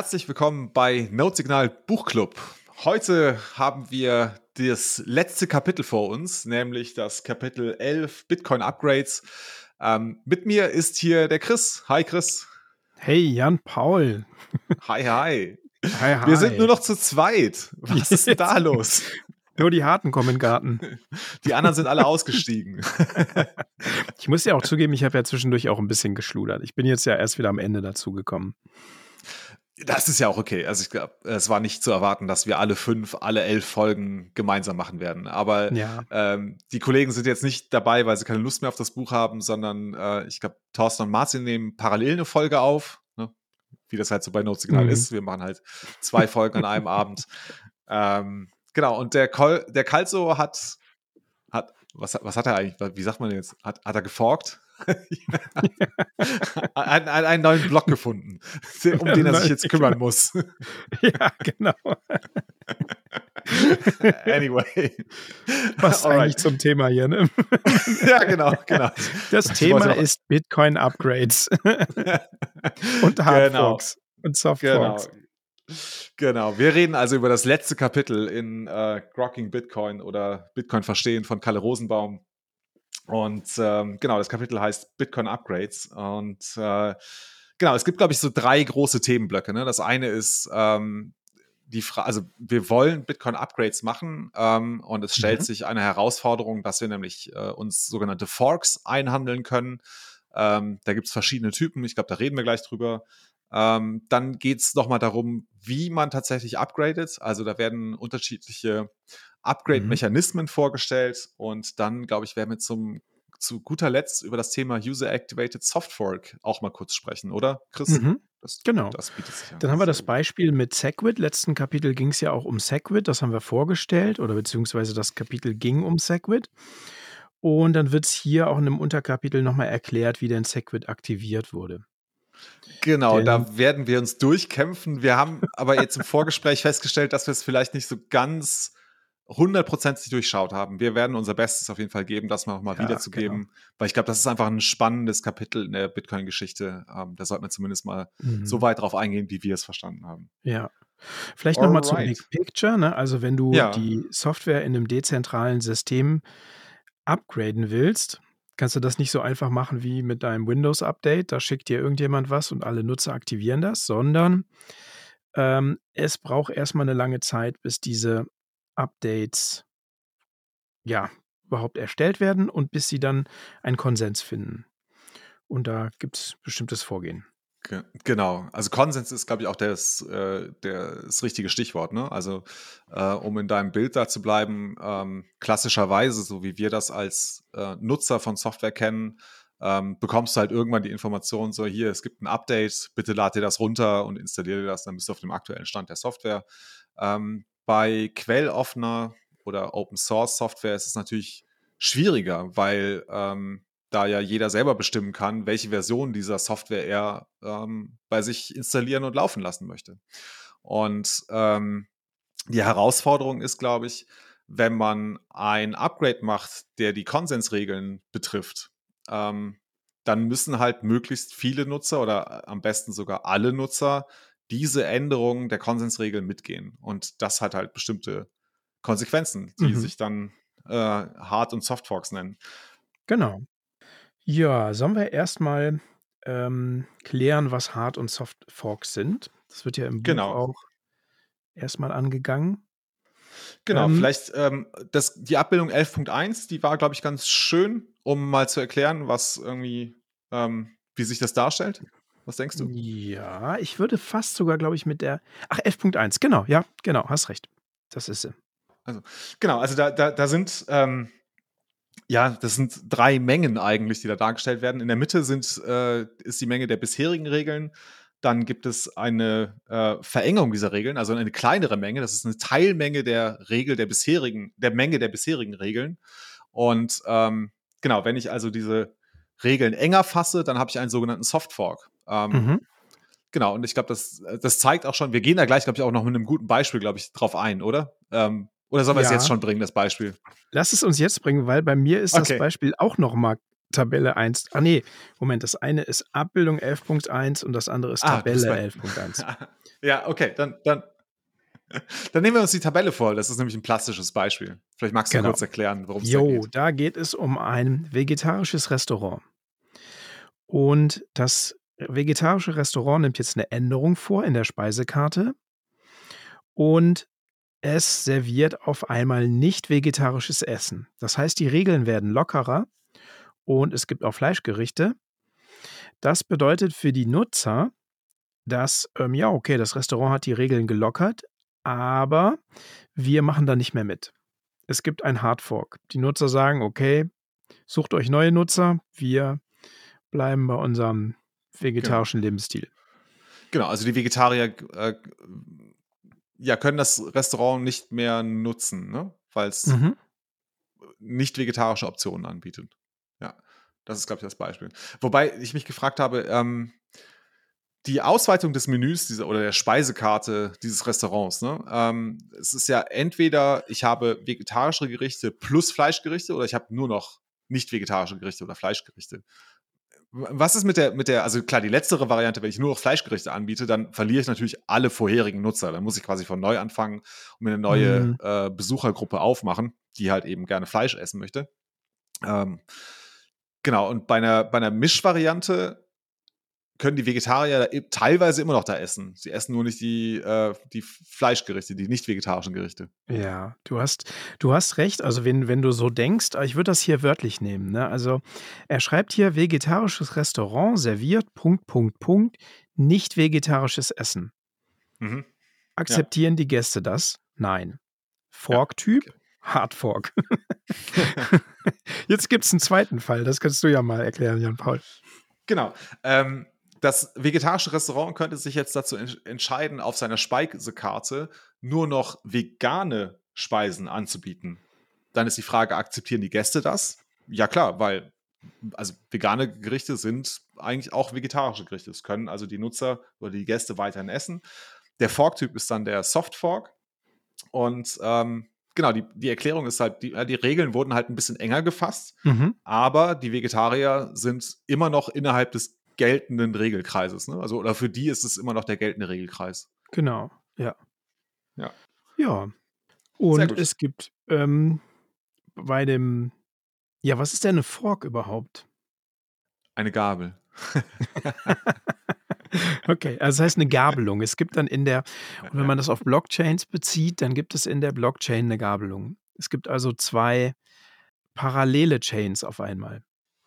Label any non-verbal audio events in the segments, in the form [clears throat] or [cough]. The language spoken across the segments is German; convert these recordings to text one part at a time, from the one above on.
Herzlich willkommen bei Notsignal Buchclub. Heute haben wir das letzte Kapitel vor uns, nämlich das Kapitel 11 Bitcoin Upgrades. Ähm, mit mir ist hier der Chris. Hi Chris. Hey Jan Paul. Hi, hi. Hi, hi. Wir sind nur noch zu zweit. Was ist denn da los? Nur die Harten kommen in den Garten. [laughs] Die anderen sind alle ausgestiegen. [laughs] Ich muss ja auch zugeben, ich habe ja zwischendurch auch ein bisschen geschludert. Ich bin jetzt ja erst wieder am Ende dazu gekommen. Das ist ja auch okay. Also ich glaube, es war nicht zu erwarten, dass wir alle fünf, alle elf Folgen gemeinsam machen werden. Aber ja. ähm, die Kollegen sind jetzt nicht dabei, weil sie keine Lust mehr auf das Buch haben, sondern äh, ich glaube, Thorsten und Martin nehmen parallel eine Folge auf, ne? wie das halt so bei Notsignal mhm. ist. Wir machen halt zwei Folgen an einem Abend. [laughs] Ähm, genau, und der, Kol der Kalso hat, hat was, was hat er eigentlich, wie sagt man jetzt, hat, hat er geforkt? [laughs] ein, ein, einen neuen Block gefunden, [laughs] um den er sich jetzt kümmern muss. [laughs] ja, genau. anyway. Was Alright. eigentlich zum Thema hier, ne? ja, genau, genau. Das Thema ist Bitcoin Upgrades und Hardforks genau. und Softforks. Genau. Genau, wir reden also über das letzte Kapitel in äh, Grokking Bitcoin oder Bitcoin Verstehen von Kalle Rosenbaum. Und ähm, genau, das Kapitel heißt Bitcoin Upgrades. Und äh, genau, es gibt, glaube ich, so drei große Themenblöcke. Ne? Das eine ist ähm, die Frage, also wir wollen Bitcoin Upgrades machen ähm, und es stellt mhm. sich eine Herausforderung, dass wir nämlich äh, uns sogenannte Forks einhandeln können. Ähm, da gibt es verschiedene Typen, ich glaube, da reden wir gleich drüber. Ähm, dann geht es nochmal darum, wie man tatsächlich upgradet. Also da werden unterschiedliche Upgrade-Mechanismen mhm. vorgestellt und dann, glaube ich, werden wir zum zu guter Letzt über das Thema User-Activated Softfork auch mal kurz sprechen, oder, Chris? Mhm. Das, genau. Das Dann haben wir das Beispiel mit Segwit. Letzten Kapitel ging es ja auch um Segwit. Das haben wir vorgestellt oder beziehungsweise das Kapitel ging um Segwit. Und dann wird es hier auch in einem Unterkapitel nochmal erklärt, wie denn Segwit aktiviert wurde. Genau, denn, da werden wir uns durchkämpfen. Wir haben aber jetzt im Vorgespräch festgestellt, dass wir es vielleicht nicht so ganz hundertprozentig durchschaut haben. Wir werden unser Bestes auf jeden Fall geben, das mal nochmal ja, wiederzugeben, genau. weil ich glaube, das ist einfach ein spannendes Kapitel in der Bitcoin-Geschichte. Ähm, da sollte man zumindest mal mhm. so weit drauf eingehen, wie wir es verstanden haben. Ja. Vielleicht nochmal zum Big Picture. Ne? Also, wenn du ja. die Software in einem dezentralen System upgraden willst, kannst du das nicht so einfach machen wie mit deinem Windows-Update. Da schickt dir irgendjemand was und alle Nutzer aktivieren das, sondern ähm, es braucht erstmal eine lange Zeit, bis diese Updates ja überhaupt erstellt werden und bis sie dann einen Konsens finden. Und da gibt es bestimmtes Vorgehen. Genau, also Konsens ist, glaube ich, auch das, äh, das richtige Stichwort. Ne? Also, äh, um in deinem Bild da zu bleiben, ähm, klassischerweise, so wie wir das als äh, Nutzer von Software kennen, ähm, bekommst du halt irgendwann die Information, so hier, es gibt ein Update, bitte lad dir das runter und installiere das, dann bist du auf dem aktuellen Stand der Software. Ähm, bei quelloffener oder Open Source Software ist es natürlich schwieriger, weil ähm, da ja jeder selber bestimmen kann, welche Version dieser Software er ähm, bei sich installieren und laufen lassen möchte. Und ähm, die Herausforderung ist, glaube ich, wenn man ein Upgrade macht, der die Konsensregeln betrifft, ähm, dann müssen halt möglichst viele Nutzer oder am besten sogar alle Nutzer diese Änderungen der Konsensregeln mitgehen. Und das hat halt bestimmte Konsequenzen, die mhm. sich dann äh, Hard- und Softforks nennen. Genau. Ja, sollen wir erstmal ähm, klären, was Hard- und Softforks sind? Das wird ja im genau. Buch auch erstmal angegangen. Genau, ähm, vielleicht ähm, das, die Abbildung 11.1, die war, glaube ich, ganz schön, um mal zu erklären, was irgendwie, ähm, wie sich das darstellt. Was denkst du? Ja, ich würde fast sogar, glaube ich, mit der. Ach, 11.1, genau, ja, genau, hast recht. Das ist sie. Also, genau, also da, da, da sind, ähm, ja, das sind drei Mengen eigentlich, die da dargestellt werden. In der Mitte sind, äh, ist die Menge der bisherigen Regeln. Dann gibt es eine äh, Verengung dieser Regeln, also eine kleinere Menge. Das ist eine Teilmenge der Regel der bisherigen, der Menge der bisherigen Regeln. Und ähm, genau, wenn ich also diese Regeln enger fasse, dann habe ich einen sogenannten Softfork. Ähm, mhm. Genau, und ich glaube, das, das zeigt auch schon, wir gehen da gleich, glaube ich, auch noch mit einem guten Beispiel, glaube ich, drauf ein, oder? Ähm, oder sollen wir ja. es jetzt schon bringen, das Beispiel? Lass es uns jetzt bringen, weil bei mir ist okay. das Beispiel auch noch mal Tabelle 1. Ah, nee, Moment, das eine ist Abbildung 11.1 und das andere ist ah, Tabelle 11.1. [laughs] Ja, okay, dann, dann, [laughs] dann nehmen wir uns die Tabelle vor. Das ist nämlich ein plastisches Beispiel. Vielleicht magst du genau. kurz erklären, worum es geht. Jo, da geht es um ein vegetarisches Restaurant. Und das vegetarische Restaurant nimmt jetzt eine Änderung vor in der Speisekarte und es serviert auf einmal nicht vegetarisches Essen. Das heißt, die Regeln werden lockerer und es gibt auch Fleischgerichte. Das bedeutet für die Nutzer, dass, ähm, ja, okay, das Restaurant hat die Regeln gelockert, aber wir machen da nicht mehr mit. Es gibt ein Hardfork. Die Nutzer sagen, okay, sucht euch neue Nutzer, wir bleiben bei unserem vegetarischen genau. Lebensstil. Genau, also die Vegetarier äh, ja, können das Restaurant nicht mehr nutzen, ne? weil es mhm. nicht vegetarische Optionen anbietet. Ja, das ist, glaube ich, das Beispiel. Wobei ich mich gefragt habe, ähm, die Ausweitung des Menüs dieser, oder der Speisekarte dieses Restaurants, ne? Ähm, es ist ja entweder, ich habe vegetarische Gerichte plus Fleischgerichte oder ich habe nur noch nicht vegetarische Gerichte oder Fleischgerichte. Was ist mit der, mit der, also klar, die letztere Variante, wenn ich nur noch Fleischgerichte anbiete, dann verliere ich natürlich alle vorherigen Nutzer. Dann muss ich quasi von neu anfangen und mir eine neue mhm. äh, Besuchergruppe aufmachen, die halt eben gerne Fleisch essen möchte. Ähm, genau, und bei einer, bei einer Mischvariante können die Vegetarier teilweise immer noch da essen. Sie essen nur nicht die, äh, die Fleischgerichte, die nicht vegetarischen Gerichte. Ja, du hast, du hast recht. Also wenn, wenn du so denkst, ich würde das hier wörtlich nehmen. Ne? Also er schreibt hier, vegetarisches Restaurant serviert, Punkt, Punkt, Punkt, nicht vegetarisches Essen. Mhm. Akzeptieren ja. die Gäste das? Nein. Fork-Typ? Ja. Hard Fork. [laughs] Jetzt gibt es einen zweiten Fall, das kannst du ja mal erklären, Jan Paul. Genau. Ähm, das vegetarische Restaurant könnte sich jetzt dazu entscheiden, auf seiner Speisekarte nur noch vegane Speisen anzubieten. Dann ist die Frage, akzeptieren die Gäste das? Ja klar, weil also vegane Gerichte sind eigentlich auch vegetarische Gerichte. Das können also die Nutzer oder die Gäste weiterhin essen. Der Fork-Typ ist dann der Soft Fork. Und ähm, genau, die, die Erklärung ist halt, die, die Regeln wurden halt ein bisschen enger gefasst, mhm. aber die Vegetarier sind immer noch innerhalb des geltenden Regelkreises. Ne? Also, oder für die ist es immer noch der geltende Regelkreis. Genau, ja. Ja. Ja. Und es gibt ähm, bei dem, ja, was ist denn eine Fork überhaupt? Eine Gabel. [laughs] okay, also das heißt eine Gabelung. Es gibt dann in der, und wenn man das auf Blockchains bezieht, dann gibt es in der Blockchain eine Gabelung. Es gibt also zwei parallele Chains auf einmal.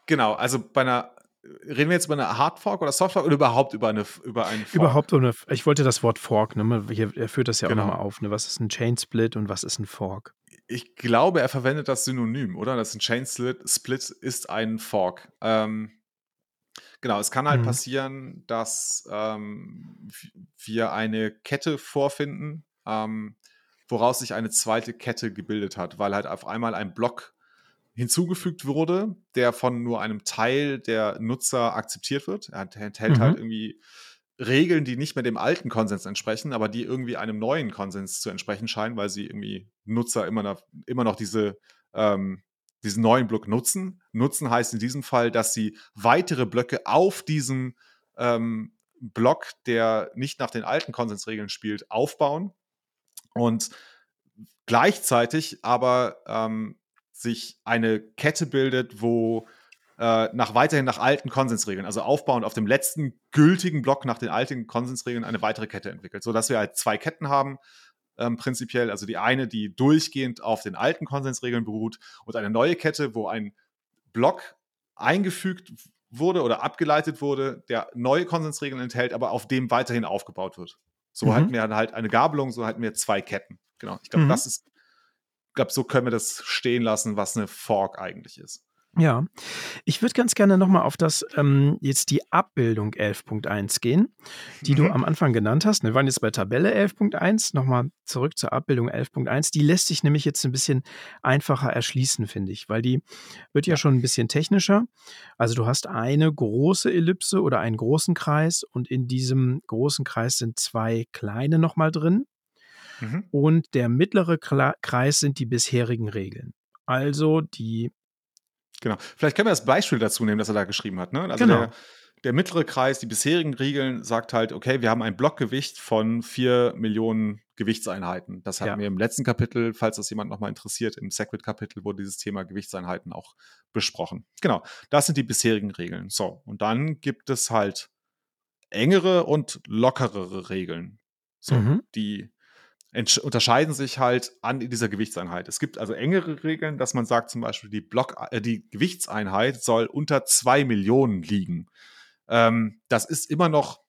Genau, also bei einer Reden wir jetzt über eine Hardfork oder Softfork oder überhaupt über eine über einen Fork? Überhaupt eine, ich wollte das Wort Fork, ne? Hier, er führt das ja genau. auch nochmal auf. Ne? Was ist ein Chain Split und was ist ein Fork? Ich glaube, er verwendet das Synonym, oder? Das ist ein Chain Split ist ein Fork. Ähm, genau, es kann halt mhm. passieren, dass ähm, wir eine Kette vorfinden, ähm, woraus sich eine zweite Kette gebildet hat, weil halt auf einmal ein Block hinzugefügt wurde, der von nur einem Teil der Nutzer akzeptiert wird. Er enthält halt mhm. halt irgendwie Regeln, die nicht mehr dem alten Konsens entsprechen, aber die irgendwie einem neuen Konsens zu entsprechen scheinen, weil sie irgendwie Nutzer immer noch, immer noch diese, ähm, diesen neuen Block nutzen. Nutzen heißt in diesem Fall, dass sie weitere Blöcke auf diesem ähm, Block, der nicht nach den alten Konsensregeln spielt, aufbauen und gleichzeitig aber ähm, sich eine Kette bildet, wo äh, nach weiterhin nach alten Konsensregeln, also aufbauend auf dem letzten gültigen Block nach den alten Konsensregeln eine weitere Kette entwickelt, sodass wir halt zwei Ketten haben, ähm, prinzipiell. Also die eine, die durchgehend auf den alten Konsensregeln beruht und eine neue Kette, wo ein Block eingefügt wurde oder abgeleitet wurde, der neue Konsensregeln enthält, aber auf dem weiterhin aufgebaut wird. So mhm. halten wir halt eine Gabelung, so halten wir zwei Ketten. Genau. Ich glaube, mhm. das ist glaube, so können wir das stehen lassen, was eine Fork eigentlich ist. Ja, ich würde ganz gerne nochmal auf das ähm, jetzt die Abbildung 11.1 gehen, die mhm. du am Anfang genannt hast. Wir waren jetzt bei Tabelle 11.1, nochmal zurück zur Abbildung 11.1. Die lässt sich nämlich jetzt ein bisschen einfacher erschließen, finde ich, weil die wird ja schon ein bisschen technischer. Also du hast eine große Ellipse oder einen großen Kreis und in diesem großen Kreis sind zwei kleine nochmal drin. Mhm. Und der mittlere Kreis sind die bisherigen Regeln. Also die. Genau. Vielleicht können wir das Beispiel dazu nehmen, das er da geschrieben hat. Ne? Also genau. Der, der mittlere Kreis, die bisherigen Regeln, sagt halt, okay, wir haben ein Blockgewicht von 4 Millionen Gewichtseinheiten. Das hatten ja. wir im letzten Kapitel, falls das jemand nochmal interessiert, im Segwit-Kapitel wurde dieses Thema Gewichtseinheiten auch besprochen. Genau, das sind die bisherigen Regeln. So, und dann gibt es halt engere und lockerere Regeln. So, mhm. die unterscheiden sich halt an dieser Gewichtseinheit. Es gibt also engere Regeln, dass man sagt zum Beispiel, die, Block, äh, die Gewichtseinheit soll unter zwei Millionen liegen. Ähm, das ist immer noch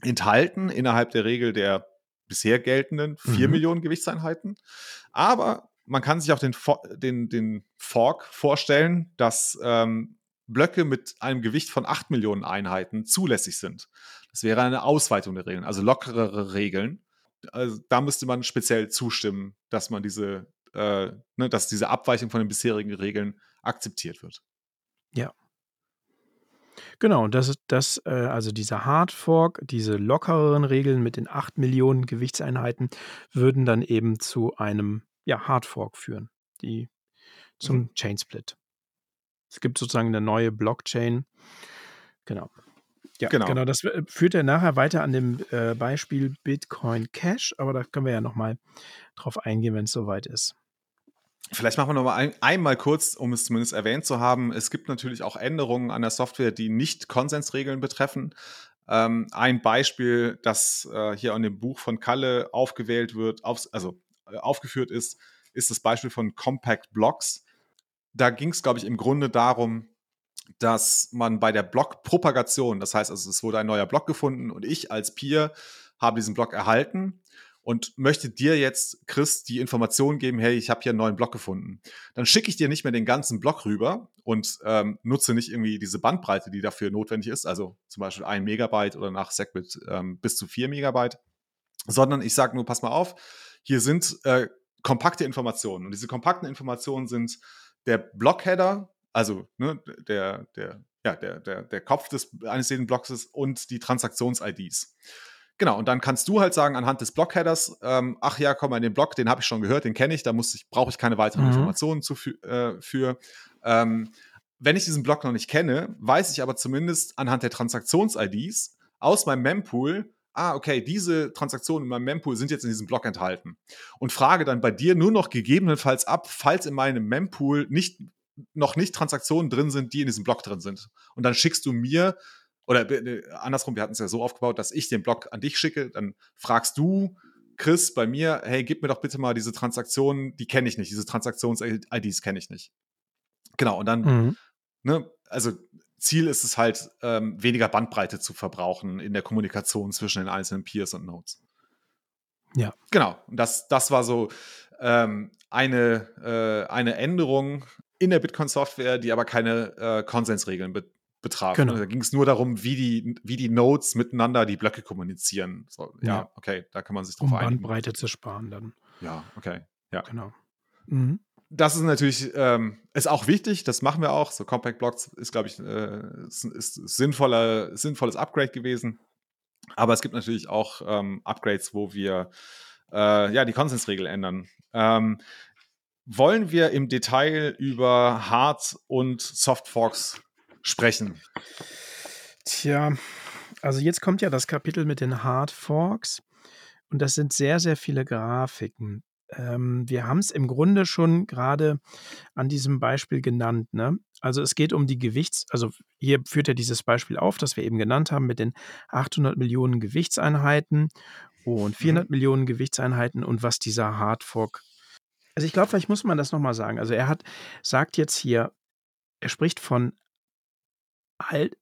enthalten innerhalb der Regel der bisher geltenden vier mhm. Millionen Gewichtseinheiten. Aber man kann sich auch den, den, den Fork vorstellen, dass ähm, Blöcke mit einem Gewicht von acht Millionen Einheiten zulässig sind. Das wäre eine Ausweitung der Regeln, also lockerere Regeln also da müsste man speziell zustimmen, dass man diese, äh, ne, dass diese Abweichung von den bisherigen Regeln akzeptiert wird. Ja. Genau, das das, äh, also dieser Hard Fork, diese lockereren Regeln mit den 8 Millionen Gewichtseinheiten würden dann eben zu einem ja, Hard Fork führen, die zum mhm. Chain Split. Es gibt sozusagen eine neue Blockchain. Genau. Ja, genau. genau. Das äh, führt ja nachher weiter an dem äh, Beispiel Bitcoin Cash, aber da können wir ja nochmal drauf eingehen, wenn es soweit ist. Vielleicht machen wir nochmal ein, einmal kurz, um es zumindest erwähnt zu haben. Es gibt natürlich auch Änderungen an der Software, die nicht Konsensregeln betreffen. Ähm, ein Beispiel, das äh, hier an dem Buch von Kalle aufgewählt wird, auf, also äh, aufgeführt ist, ist das Beispiel von Compact Blocks. Da ging es, glaube ich, im Grunde darum, dass man bei der Blockpropagation, das heißt also, es wurde ein neuer Block gefunden und ich als Peer habe diesen Block erhalten und möchte dir jetzt, Chris, die Information geben, hey, ich habe hier einen neuen Block gefunden. Dann schicke ich dir nicht mehr den ganzen Block rüber und ähm, nutze nicht irgendwie diese Bandbreite, die dafür notwendig ist, also zum Beispiel ein Megabyte oder nach Segwit ähm, bis zu vier Megabyte, sondern ich sage nur, pass mal auf, hier sind äh, kompakte Informationen und diese kompakten Informationen sind der Blockheader, also ne, der, der, ja, der, der, der Kopf des, eines jeden Blocks und die Transaktions-IDs. Genau, und dann kannst du halt sagen, anhand des Blockheaders, ähm, ach ja, komm mal in den Block, den habe ich schon gehört, den kenne ich, da muss ich, brauche ich keine weiteren mhm. Informationen zu, äh, für. Ähm, wenn ich diesen Block noch nicht kenne, weiß ich aber zumindest anhand der Transaktions-IDs aus meinem Mempool, ah, okay, diese Transaktionen in meinem Mempool sind jetzt in diesem Block enthalten. Und frage dann bei dir nur noch gegebenenfalls ab, falls in meinem Mempool nicht noch nicht Transaktionen drin sind, die in diesem Block drin sind. Und dann schickst du mir, oder äh, andersrum, wir hatten es ja so aufgebaut, dass ich den Block an dich schicke, dann fragst du Chris bei mir, hey, gib mir doch bitte mal diese Transaktionen, die kenne ich nicht, diese Transaktions-IDs kenne ich nicht. Genau, und dann, mhm. ne, also Ziel ist es halt, ähm, weniger Bandbreite zu verbrauchen in der Kommunikation zwischen den einzelnen Peers und Nodes. Ja. Genau, und das, das war so ähm, eine, äh, eine Änderung in der Bitcoin-Software, die aber keine äh, Konsensregeln be betraf. Genau. Da ging es nur darum, wie die, wie die Nodes miteinander die Blöcke kommunizieren. So, ja, ja, okay, da kann man sich drauf um einigen. Bandbreite zu sparen dann. Ja, okay. Ja. Genau. Mhm. Das ist natürlich ähm, ist auch wichtig, das machen wir auch. So Compact Blocks ist, glaube ich, äh, ist, ist sinnvoller, sinnvolles Upgrade gewesen. Aber es gibt natürlich auch ähm, Upgrades, wo wir äh, ja, die Konsensregel ändern. Ähm, wollen wir im Detail über Hard- und Softforks sprechen? Tja, also jetzt kommt ja das Kapitel mit den Hard Forks und das sind sehr, sehr viele Grafiken. Ähm, wir haben es im Grunde schon gerade an diesem Beispiel genannt. Ne? Also es geht um die Gewichts-, also hier führt er dieses Beispiel auf, das wir eben genannt haben mit den 800 Millionen Gewichtseinheiten und 400 mhm. Millionen Gewichtseinheiten und was dieser Hard Fork also ich glaube, vielleicht muss man das nochmal sagen. Also er hat, sagt jetzt hier, er spricht von alt,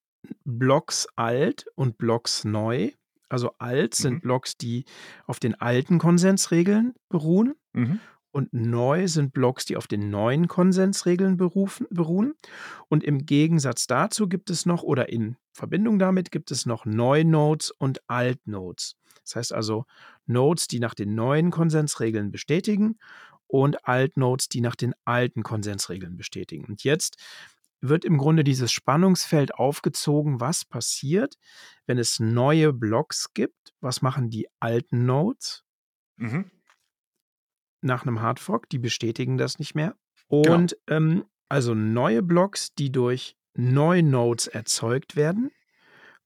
Blocks alt und Blocks neu. Also alt mhm. sind Blocks, die auf den alten Konsensregeln beruhen. Mhm. Und neu sind Blocks, die auf den neuen Konsensregeln berufen, beruhen. Und im Gegensatz dazu gibt es noch, oder in Verbindung damit gibt es noch Neu-Nodes und Alt-Nodes. Das heißt also Nodes, die nach den neuen Konsensregeln bestätigen und Altnodes, die nach den alten Konsensregeln bestätigen. Und jetzt wird im Grunde dieses Spannungsfeld aufgezogen, was passiert, wenn es neue Blocks gibt. Was machen die alten Nodes? Mhm. Nach einem Hardfork, die bestätigen das nicht mehr. Genau. Und genau. ähm, also neue Blocks, die durch neue Nodes erzeugt werden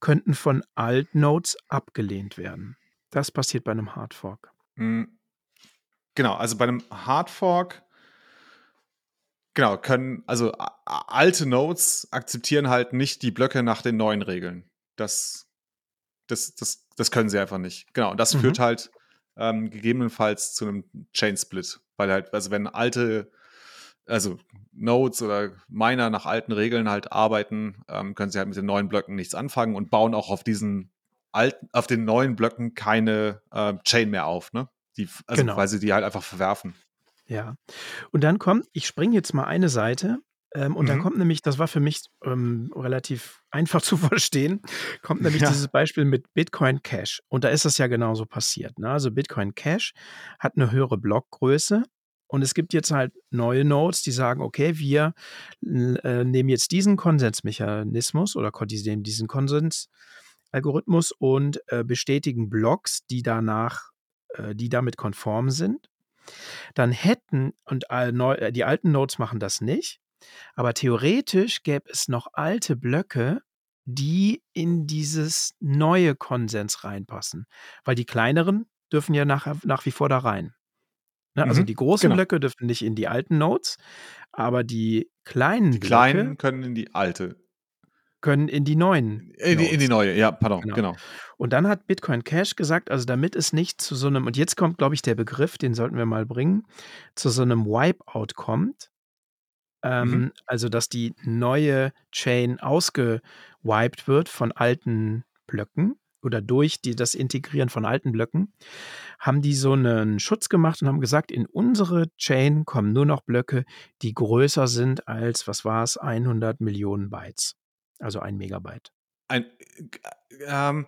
könnten von Alt-Nodes abgelehnt werden. Das passiert bei einem Hardfork. Mhm. Genau, also bei einem Hardfork genau, können, also alte Nodes akzeptieren halt nicht die Blöcke nach den neuen Regeln. Das, das, das, das können sie einfach nicht. Genau, und das mhm. führt halt ähm, gegebenenfalls zu einem Chain-Split. Weil halt, also wenn alte, also Nodes oder Miner nach alten Regeln halt arbeiten, ähm, können sie halt mit den neuen Blöcken nichts anfangen und bauen auch auf diesen alten, auf den neuen Blöcken keine äh, Chain mehr auf, ne? Die, also genau. weil sie die halt einfach verwerfen. Ja. Und dann kommt, ich springe jetzt mal eine Seite, ähm, und mhm. dann kommt nämlich, das war für mich ähm, relativ [laughs] einfach zu verstehen, kommt nämlich ja. dieses Beispiel mit Bitcoin Cash. Und da ist das ja genauso passiert. Ne? Also Bitcoin Cash hat eine höhere Blockgröße. Und es gibt jetzt halt neue Nodes, die sagen, okay, wir äh, nehmen jetzt diesen Konsensmechanismus oder diesen Konsensalgorithmus und äh, bestätigen Blocks, die danach, die damit konform sind. Dann hätten, und äh, die alten Nodes machen das nicht, aber theoretisch gäbe es noch alte Blöcke, die in dieses neue Konsens reinpassen. Weil die kleineren dürfen ja nach, nach wie vor da rein. Ne? Also mhm, die großen genau. Blöcke dürfen nicht in die alten Nodes, aber die kleinen die kleinen können in die alte. Können in die neuen. In die, in die neue, ja, pardon, genau. genau. Und dann hat Bitcoin Cash gesagt, also damit es nicht zu so einem, und jetzt kommt, glaube ich, der Begriff, den sollten wir mal bringen, zu so einem Wipeout kommt, ähm, mhm. Also, dass die neue Chain ausgewiped wird von alten Blöcken oder durch die, das Integrieren von alten Blöcken, haben die so einen Schutz gemacht und haben gesagt, in unsere Chain kommen nur noch Blöcke, die größer sind als, was war es, 100 Millionen Bytes. Also ein Megabyte. Ein, ähm,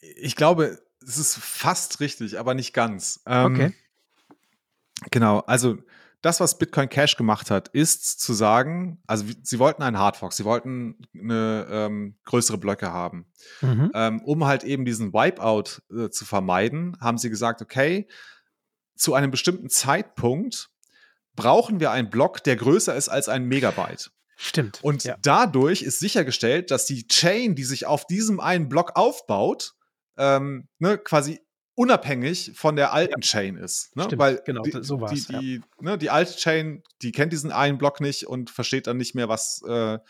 ich glaube, es ist fast richtig, aber nicht ganz. Ähm, okay. Genau, also das, was Bitcoin Cash gemacht hat, ist zu sagen, also sie wollten einen Hardfork, sie wollten eine ähm, größere Blöcke haben. Mhm. Ähm, um halt eben diesen Wipeout äh, zu vermeiden, haben sie gesagt, okay, zu einem bestimmten Zeitpunkt brauchen wir einen Block, der größer ist als ein Megabyte. Stimmt. Und ja. dadurch ist sichergestellt, dass die Chain, die sich auf diesem einen Block aufbaut, ähm, ne, quasi unabhängig von der alten ja. Chain ist. Ne? Stimmt, Weil genau, die, so die, die, ja. ne, die alte Chain, die kennt diesen einen Block nicht und versteht dann nicht mehr, was äh,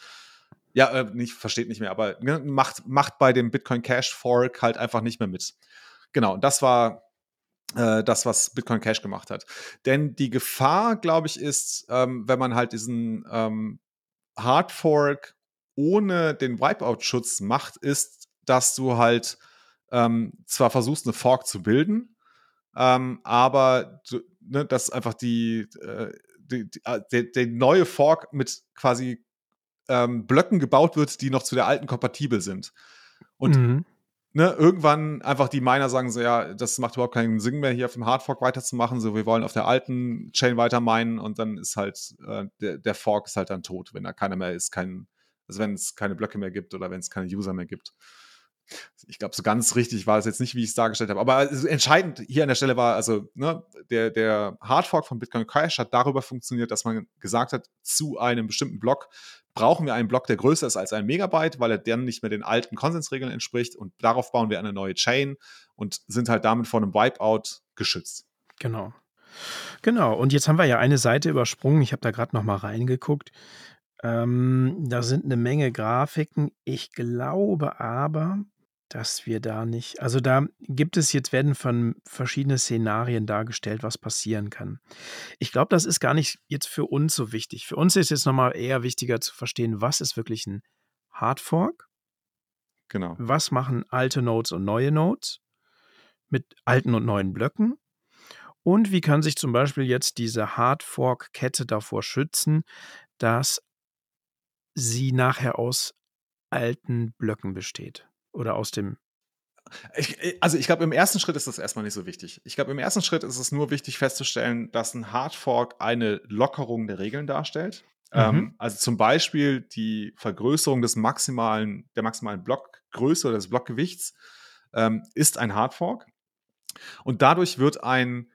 ja, äh, nicht, versteht nicht mehr, aber ne, macht, macht bei dem Bitcoin Cash Fork halt einfach nicht mehr mit. Genau, und das war äh, das, was Bitcoin Cash gemacht hat. Denn die Gefahr, glaube ich, ist, ähm, wenn man halt diesen ähm, Hard Fork ohne den Wipeout-Schutz macht, ist, dass du halt ähm, zwar versuchst, eine Fork zu bilden, ähm, aber du, ne, dass einfach die, äh, die, die, äh, der, der, neue Fork mit quasi ähm, Blöcken gebaut wird, die noch zu der alten kompatibel sind. Und mhm. Ne, irgendwann einfach die Miner sagen so, ja, das macht überhaupt keinen Sinn mehr, hier auf dem Hardfork weiterzumachen, so wir wollen auf der alten Chain weiter meinen und dann ist halt äh, der, der Fork ist halt dann tot, wenn da keiner mehr ist, kein, also wenn es keine Blöcke mehr gibt oder wenn es keine User mehr gibt ich glaube, so ganz richtig war es jetzt nicht, wie ich es dargestellt habe. Aber entscheidend hier an der Stelle war, also ne, der, der Hardfork von Bitcoin Cash hat darüber funktioniert, dass man gesagt hat, zu einem bestimmten Block brauchen wir einen Block, der größer ist als ein Megabyte, weil er dann nicht mehr den alten Konsensregeln entspricht. Und darauf bauen wir eine neue Chain und sind halt damit vor einem Wipeout geschützt. Genau. Genau. Und jetzt haben wir ja eine Seite übersprungen. Ich habe da gerade noch mal reingeguckt. Ähm, da sind eine Menge Grafiken. Ich glaube aber, dass wir da nicht also, da gibt es jetzt werden von verschiedene Szenarien dargestellt, was passieren kann. Ich glaube, das ist gar nicht jetzt für uns so wichtig. Für uns ist jetzt noch mal eher wichtiger zu verstehen, was ist wirklich ein Hardfork? Genau. Was machen alte Nodes und neue Nodes mit alten und neuen Blöcken? Und wie kann sich zum Beispiel jetzt diese Hardfork-Kette davor schützen, dass sie nachher aus alten Blöcken besteht? Oder aus dem ich, äh, also ich glaube, im ersten Schritt ist das erstmal nicht so wichtig. Ich glaube, im ersten Schritt ist es nur wichtig festzustellen, dass ein Hardfork eine Lockerung der Regeln darstellt. Mhm. Ähm, also zum Beispiel die Vergrößerung des maximalen, der maximalen Blockgröße oder des Blockgewichts ähm, ist ein Hardfork. Und dadurch wird ein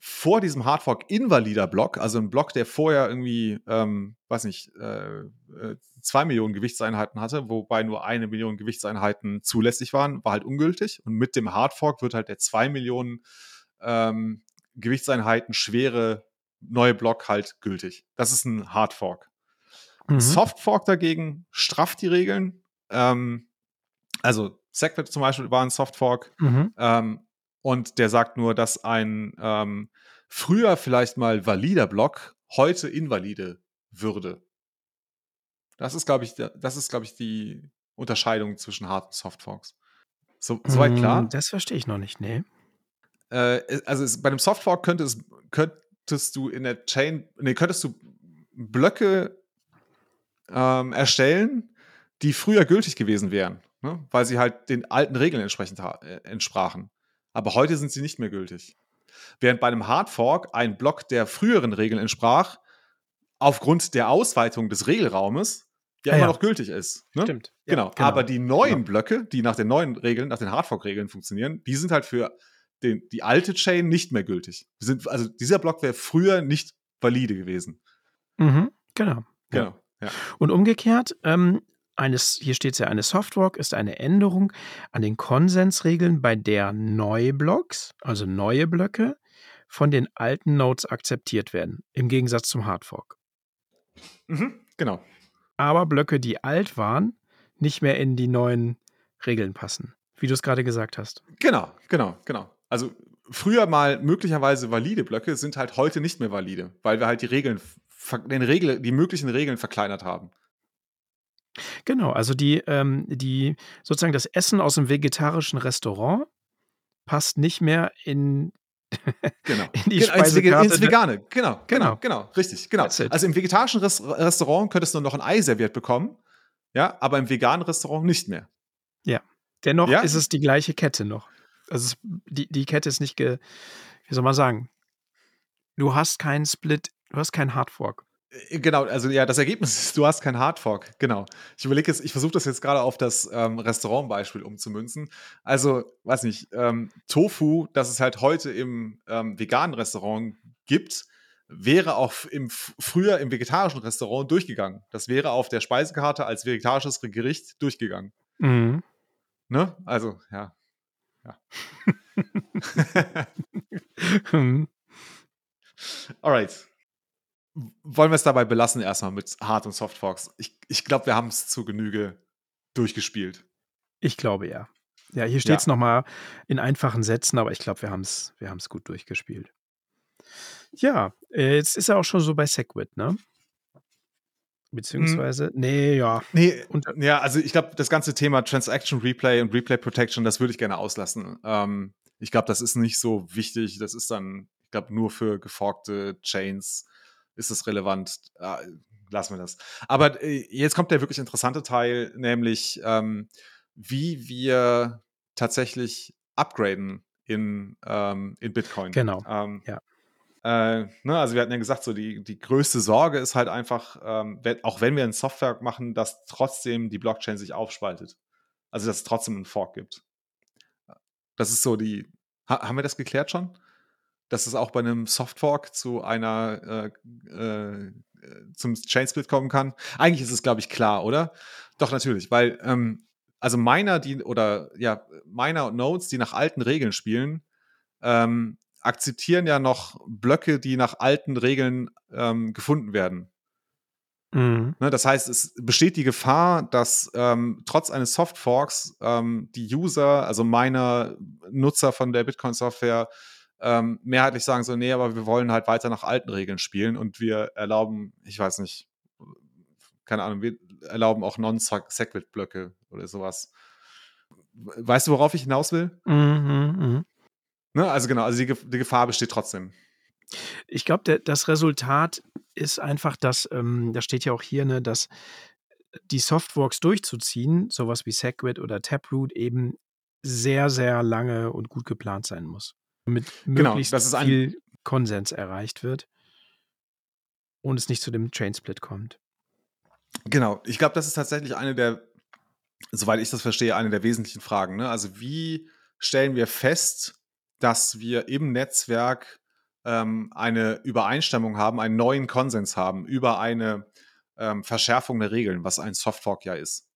vor diesem Hardfork invalider Block, also ein Block, der vorher irgendwie, ähm, weiß nicht, äh, äh, zwei Millionen Gewichtseinheiten hatte, wobei nur eine Million Gewichtseinheiten zulässig waren, war halt ungültig. Und mit dem Hardfork wird halt der zwei Millionen ähm, Gewichtseinheiten schwere neue Block halt gültig. Das ist ein Hardfork. Mhm. Softfork dagegen strafft die Regeln. Ähm, also Segwit zum Beispiel war ein Softfork. Mhm. Ähm, und der sagt nur, dass ein ähm, früher vielleicht mal valider Block heute invalide würde. Das ist, glaube ich, das ist, glaube ich, die Unterscheidung zwischen Hard und Soft Forks. So, soweit klar? Mm, das verstehe ich noch nicht, nee. Äh, also es, bei einem Soft Fork könnte es, könntest du in der Chain, nee, könntest du Blöcke ähm, erstellen, die früher gültig gewesen wären, ne? weil sie halt den alten Regeln entsprechend äh, entsprachen. Aber heute sind sie nicht mehr gültig. Während bei einem Hard Fork ein Block der früheren Regeln entsprach, aufgrund der Ausweitung des Regelraumes ja, immer ja. noch gültig ist. Ne? Stimmt. Ja, genau. genau. Aber die neuen genau. Blöcke, die nach den neuen Regeln, nach den Hardfork-Regeln funktionieren, die sind halt für den, die alte Chain nicht mehr gültig. Sind, also dieser Block wäre früher nicht valide gewesen. Mhm, genau. Genau. Ja. Und umgekehrt, ähm, eines, hier steht es ja, eine Softfork ist eine Änderung an den Konsensregeln, bei der neue Blocks, also neue Blöcke, von den alten Nodes akzeptiert werden, im Gegensatz zum Hardfork. Mhm, genau aber Blöcke, die alt waren, nicht mehr in die neuen Regeln passen, wie du es gerade gesagt hast. Genau, genau, genau. Also früher mal möglicherweise valide Blöcke sind halt heute nicht mehr valide, weil wir halt die Regeln, den Regel, die möglichen Regeln verkleinert haben. Genau, also die, ähm, die sozusagen das Essen aus dem vegetarischen Restaurant passt nicht mehr in Genau. [laughs] In die ins, ins Vegane. Genau, genau, genau, genau, richtig, genau. Also im vegetarischen Res Restaurant könntest du noch ein Ei serviert bekommen, ja, aber im veganen Restaurant nicht mehr. Ja. Dennoch ja? ist es die gleiche Kette noch. Also es, die, die Kette ist nicht ge, wie soll man sagen? Du hast keinen Split, du hast keinen Hardfork. Äh, genau, also ja, das Ergebnis ist, du hast kein Hardfork. Genau. Ich überlege jetzt, ich versuche das jetzt gerade auf das ähm, Restaurantbeispiel umzumünzen. Also, weiß nicht, ähm, Tofu, das es halt heute im ähm, veganen Restaurant gibt, wäre auch im, früher im vegetarischen Restaurant durchgegangen. Das wäre auf der Speisekarte als vegetarisches Gericht durchgegangen. Mhm. Ne? Also, ja. Ja. [laughs] [laughs] Alright wollen wir es dabei belassen, erstmal mit Hard- und Softforks. Ich, ich glaube, wir haben es zu Genüge durchgespielt. Ich glaube ja. Ja, hier steht es ja. nochmal in einfachen Sätzen, aber ich glaube, wir haben es wir gut durchgespielt. Ja, äh, jetzt ist er auch schon so bei Segwit, ne? Beziehungsweise, hm. nee, ja. Nee, und, ja, also ich glaube, das ganze Thema Transaction Replay und Replay Protection, das würde ich gerne auslassen. Ähm, ich glaube, das ist nicht so wichtig. Das ist dann, ich glaube, nur für geforkte Chains ist es relevant. Ah, lassen wir das. Aber äh, jetzt kommt der wirklich interessante Teil, nämlich ähm, wie wir tatsächlich upgraden in, ähm, in Bitcoin. Genau. Ähm, ja. Äh, ne, also wir hatten ja gesagt, so die, die größte Sorge ist halt einfach, ähm, wenn, auch wenn wir ein Software machen, dass trotzdem die Blockchain sich aufspaltet. Also dass es trotzdem einen Fork gibt. Das ist so die. Ha haben wir das geklärt schon? Dass es auch bei einem Softfork zu einer äh, äh, zum Chainsplit kommen kann. Eigentlich ist es, glaube ich, klar, oder? Doch, natürlich, weil ähm, also Miner, die oder ja, Miner und Nodes, die nach alten Regeln spielen, ähm, akzeptieren ja noch Blöcke, die nach alten Regeln ähm, gefunden werden. Mhm. Ne, das heißt, es besteht die Gefahr, dass ähm, trotz eines Softforks ähm, die User, also Miner, Nutzer von der Bitcoin-Software, ähm, mehrheitlich sagen so, nee, aber wir wollen halt weiter nach alten Regeln spielen und wir erlauben, ich weiß nicht, keine Ahnung, wir erlauben auch Non-Segwit-Blöcke oder sowas. Weißt du, worauf ich hinaus will? Mhm, mh. ne? Also genau, also die, die Gefahr besteht trotzdem. Ich glaube, das Resultat ist einfach, dass, ähm, da steht ja auch hier, ne, dass die Softworks durchzuziehen, sowas wie Segwit oder Taproot, eben sehr, sehr lange und gut geplant sein muss mit genau, möglichst genau, viel Konsens erreicht wird und es nicht zu dem Chainsplit kommt. Genau, ich glaube, das ist tatsächlich eine der, soweit ich das verstehe, eine der wesentlichen Fragen. Ne? Also wie stellen wir fest, dass wir im Netzwerk ähm, eine Übereinstimmung haben, einen neuen Konsens haben über eine ähm, Verschärfung der Regeln, was ein Softfork ja ist.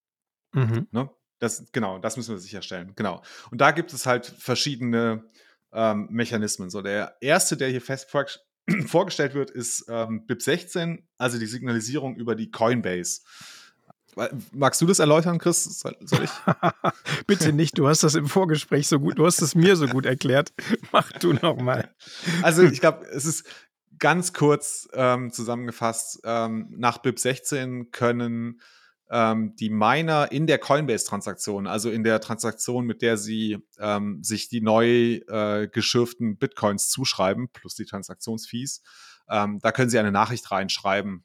Mhm. Ne? Das, genau, das müssen wir sicherstellen. Genau. Und da gibt es halt verschiedene ähm, Mechanismen. So, der erste, der hier fest vor, [clears throat] vorgestellt wird, ist ähm, BIP16, also die Signalisierung über die Coinbase. Magst du das erläutern, Chris? Soll, soll ich? [laughs] Bitte nicht, du hast das im Vorgespräch so gut, du hast es mir so gut erklärt. [laughs] Mach du nochmal. [laughs] Also ich glaube, es ist ganz kurz ähm, zusammengefasst, ähm, nach BIP 16 können ähm, die Miner in der Coinbase-Transaktion, also in der Transaktion, mit der sie ähm, sich die neu äh, geschürften Bitcoins zuschreiben, plus die Transaktionsfees, ähm, da können sie eine Nachricht reinschreiben,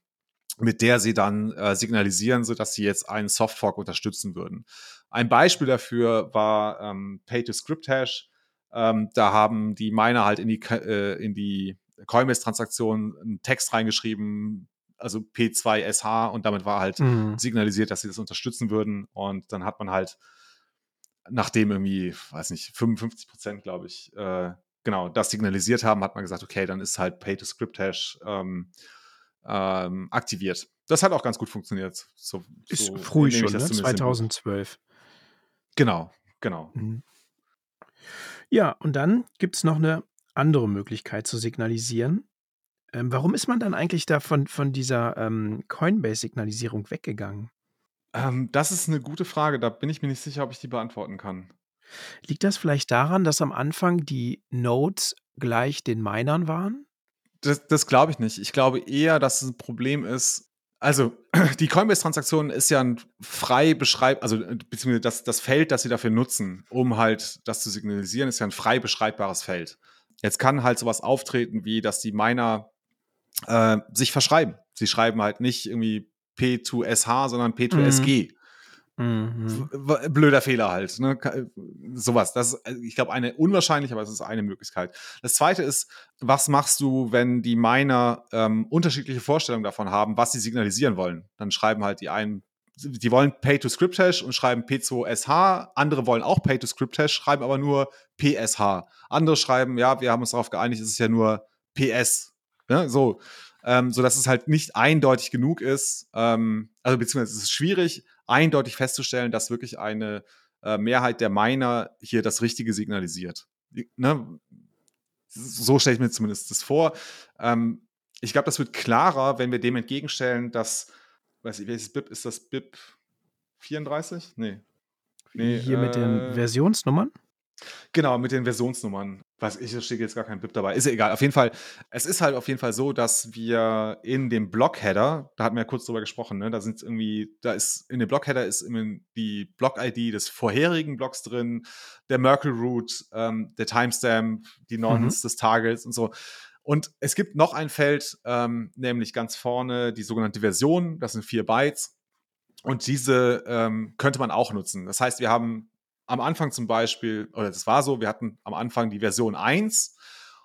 mit der sie dann äh, signalisieren, so dass sie jetzt einen Softfork unterstützen würden. Ein Beispiel dafür war ähm, Pay-to-Script-Hash. Ähm, da haben die Miner halt in die, äh, in die Coinbase-Transaktion einen Text reingeschrieben, also P2SH und damit war halt mhm. signalisiert, dass sie das unterstützen würden. Und dann hat man halt, nachdem irgendwie, weiß nicht, 55 Prozent, glaube ich, äh, genau, das signalisiert haben, hat man gesagt, okay, dann ist halt Pay-to-Script-Hash ähm, ähm, aktiviert. Das hat auch ganz gut funktioniert. So, ist so früh schon, ne? 2012. Genau, genau. Mhm. Ja, und dann gibt es noch eine andere Möglichkeit zu signalisieren. Ähm, warum ist man dann eigentlich da von, von dieser ähm, Coinbase-Signalisierung weggegangen? Ähm, das ist eine gute Frage. Da bin ich mir nicht sicher, ob ich die beantworten kann. Liegt das vielleicht daran, dass am Anfang die Nodes gleich den Minern waren? Das, das glaube ich nicht. Ich glaube eher, dass es ein Problem ist. Also, [clears throat] die Coinbase-Transaktion ist ja ein frei beschreib, also beziehungsweise das, das Feld, das sie dafür nutzen, um halt das zu signalisieren, ist ja ein frei beschreibbares Feld. Jetzt kann halt sowas auftreten, wie dass die Miner äh, sich verschreiben. Sie schreiben halt nicht irgendwie P2SH, sondern P2SG. Mhm. Blöder Fehler halt. Ne? Sowas. Das ist, ich glaube, eine unwahrscheinlich, aber es ist eine Möglichkeit. Das zweite ist, was machst du, wenn die Miner ähm, unterschiedliche Vorstellungen davon haben, was sie signalisieren wollen? Dann schreiben halt die einen, die wollen Pay-to-Script-Hash und schreiben P2SH. Andere wollen auch Pay-to-Script-Hash, schreiben aber nur PSH. Andere schreiben, ja, wir haben uns darauf geeinigt, es ist ja nur PS. Ne? So, ähm, so dass es halt nicht eindeutig genug ist. Ähm, also beziehungsweise es ist schwierig, eindeutig festzustellen, dass wirklich eine äh, Mehrheit der Miner hier das Richtige signalisiert. Ne? So stelle ich mir zumindest das vor. Ähm, ich glaube, das wird klarer, wenn wir dem entgegenstellen, dass, weiß ich, welches BIP ist das? BIP 34? Nee. nee Hier äh, mit den äh, Versionsnummern? Genau, mit den Versionsnummern. Was ich, da steht jetzt gar kein BIP dabei. Ist ja egal. Auf jeden Fall, es ist halt auf jeden Fall so, dass wir in dem Block-Header, da hatten wir ja kurz drüber gesprochen, ne, da sind irgendwie, da ist in dem Block-Header ist die Block-ID des vorherigen Blocks drin, der Merkle-Root, ähm, der Timestamp, die Nonce mhm. des Targets und so. Und es gibt noch ein Feld, ähm, nämlich ganz vorne die sogenannte Version, das sind vier Bytes. Und diese ähm, könnte man auch nutzen. Das heißt, wir haben am Anfang zum Beispiel, oder das war so, wir hatten am Anfang die Version 1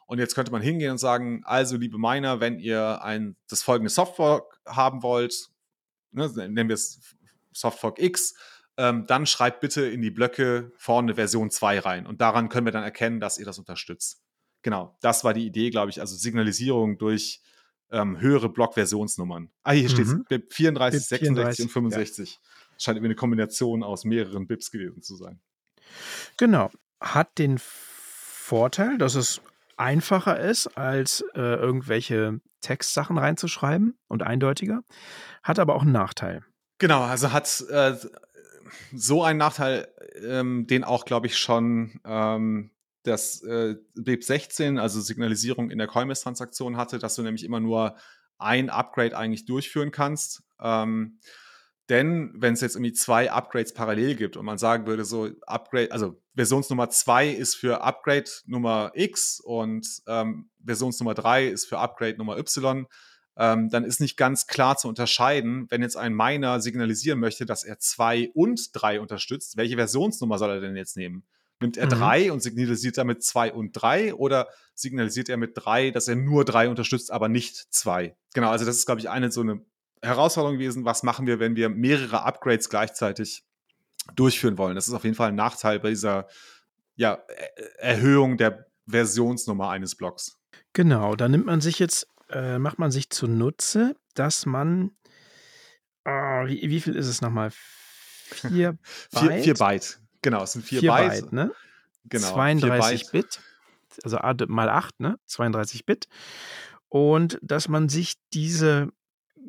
und jetzt könnte man hingehen und sagen, also liebe Miner, wenn ihr ein, das folgende Softfork haben wollt, ne, nennen wir es Softfork X, ähm, dann schreibt bitte in die Blöcke vorne Version 2 rein und daran können wir dann erkennen, dass ihr das unterstützt. Genau, das war die Idee, glaube ich, also Signalisierung durch ähm, höhere Blockversionsnummern. Ah, hier mhm. steht es, 34, 36 und 65. Ja. Scheint irgendwie eine Kombination aus mehreren BIPs gewesen zu sein. Genau. Hat den Vorteil, dass es einfacher ist, als äh, irgendwelche Textsachen reinzuschreiben und eindeutiger, hat aber auch einen Nachteil. Genau, also hat äh, so einen Nachteil, ähm, den auch, glaube ich, schon ähm, das äh, BIP 16, also Signalisierung in der Coinbase-Transaktion hatte, dass du nämlich immer nur ein Upgrade eigentlich durchführen kannst. Ähm, denn wenn es jetzt irgendwie zwei Upgrades parallel gibt und man sagen würde, so Upgrade, also Versionsnummer 2 ist für Upgrade Nummer X und ähm, Versionsnummer 3 ist für Upgrade Nummer Y, ähm, dann ist nicht ganz klar zu unterscheiden, wenn jetzt ein Miner signalisieren möchte, dass er 2 und 3 unterstützt, welche Versionsnummer soll er denn jetzt nehmen? Nimmt er 3 mhm. und signalisiert damit 2 und 3 oder signalisiert er mit 3, dass er nur 3 unterstützt, aber nicht 2? Genau, also das ist, glaube ich, eine so eine Herausforderung gewesen, was machen wir, wenn wir mehrere Upgrades gleichzeitig durchführen wollen. Das ist auf jeden Fall ein Nachteil bei dieser ja, Erhöhung der Versionsnummer eines Blocks. Genau, da nimmt man sich jetzt, äh, macht man sich zunutze, dass man, ah, wie, wie viel ist es nochmal? Vier [laughs] Byte? vier, vier Byte, genau, es sind vier, vier Byte. Byte ne? Genau, 32 Bit, also mal 8, ne? 32 Bit. Und dass man sich diese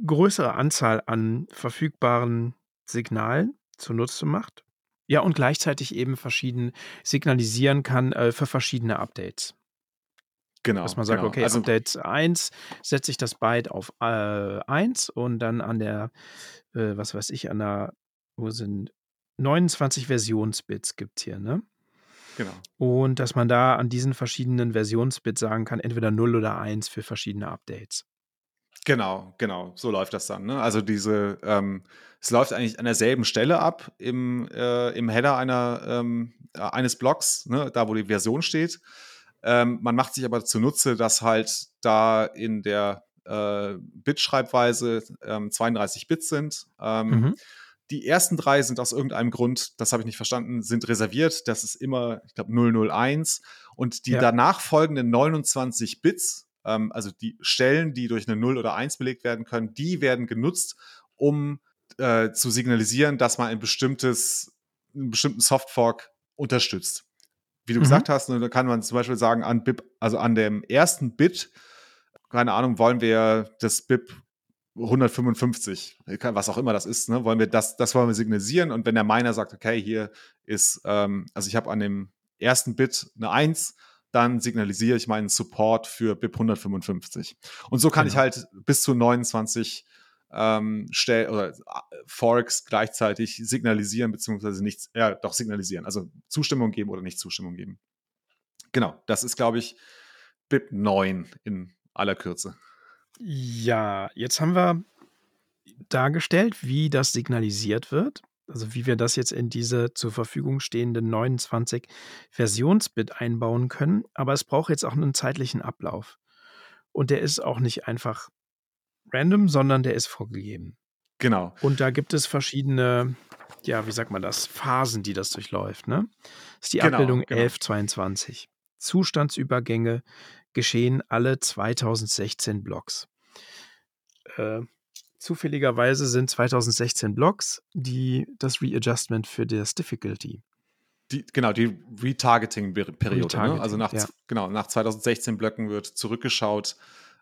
größere Anzahl an verfügbaren Signalen zunutze macht. Ja, und gleichzeitig eben verschieden signalisieren kann äh, für verschiedene Updates. Genau. Dass man sagt, genau. okay, also, Update 1 setze ich das Byte auf äh, 1 und dann an der, äh, was weiß ich, an der, wo sind 29 Versionsbits gibt es hier, ne? Genau. Und dass man da an diesen verschiedenen Versionsbits sagen kann, entweder 0 oder 1 für verschiedene Updates. Genau, genau, so läuft das dann. Ne? Also diese, ähm, es läuft eigentlich an derselben Stelle ab im, äh, im Header einer, ähm, äh, eines Blocks, ne? da wo die Version steht. Ähm, man macht sich aber zunutze, dass halt da in der äh, Bit-Schreibweise 32 ähm, Bit sind. Ähm, mhm. Die ersten drei sind aus irgendeinem Grund, das habe ich nicht verstanden, sind reserviert. Das ist immer, ich glaube, 001. Und die ja. danach folgenden 29 Bits, ähm, also die Stellen, die durch eine 0 oder 1 belegt werden können, die werden genutzt, um äh, zu signalisieren, dass man ein bestimmtes, einen bestimmten Softfork unterstützt. Wie du mhm. gesagt hast, ne, da kann man zum Beispiel sagen, an BIP, also an dem ersten Bit, keine Ahnung, wollen wir das BIP 155, was auch immer das ist, ne, wollen wir das, das wollen wir signalisieren. Und wenn der Miner sagt, okay, hier ist, ähm, also ich habe an dem ersten Bit eine 1, dann signalisiere ich meinen Support für BIP 155. Und so kann genau. ich halt bis zu 29 ähm, Stell oder äh, Forks gleichzeitig signalisieren, beziehungsweise nichts, ja, doch signalisieren, also Zustimmung geben oder nicht Zustimmung geben. Genau, das ist, glaube ich, BIP 9 in aller Kürze. Ja, jetzt haben wir dargestellt, wie das signalisiert wird. Also wie wir das jetzt in diese zur Verfügung stehenden 29 Versionsbit einbauen können. Aber es braucht jetzt auch einen zeitlichen Ablauf. Und der ist auch nicht einfach random, sondern der ist vorgegeben. Genau. Und da gibt es verschiedene, ja, wie sagt man das, Phasen, die das durchläuft. Ne? Das ist die genau, Abbildung genau. 1122. Zustandsübergänge geschehen alle 2016 Blocks. Äh, zufälligerweise sind 2016 Blocks die, das Readjustment für das Difficulty. Die, genau, die Retargeting-Periode. Retargeting, ne? Also nach, ja. genau, nach 2016 Blöcken wird zurückgeschaut,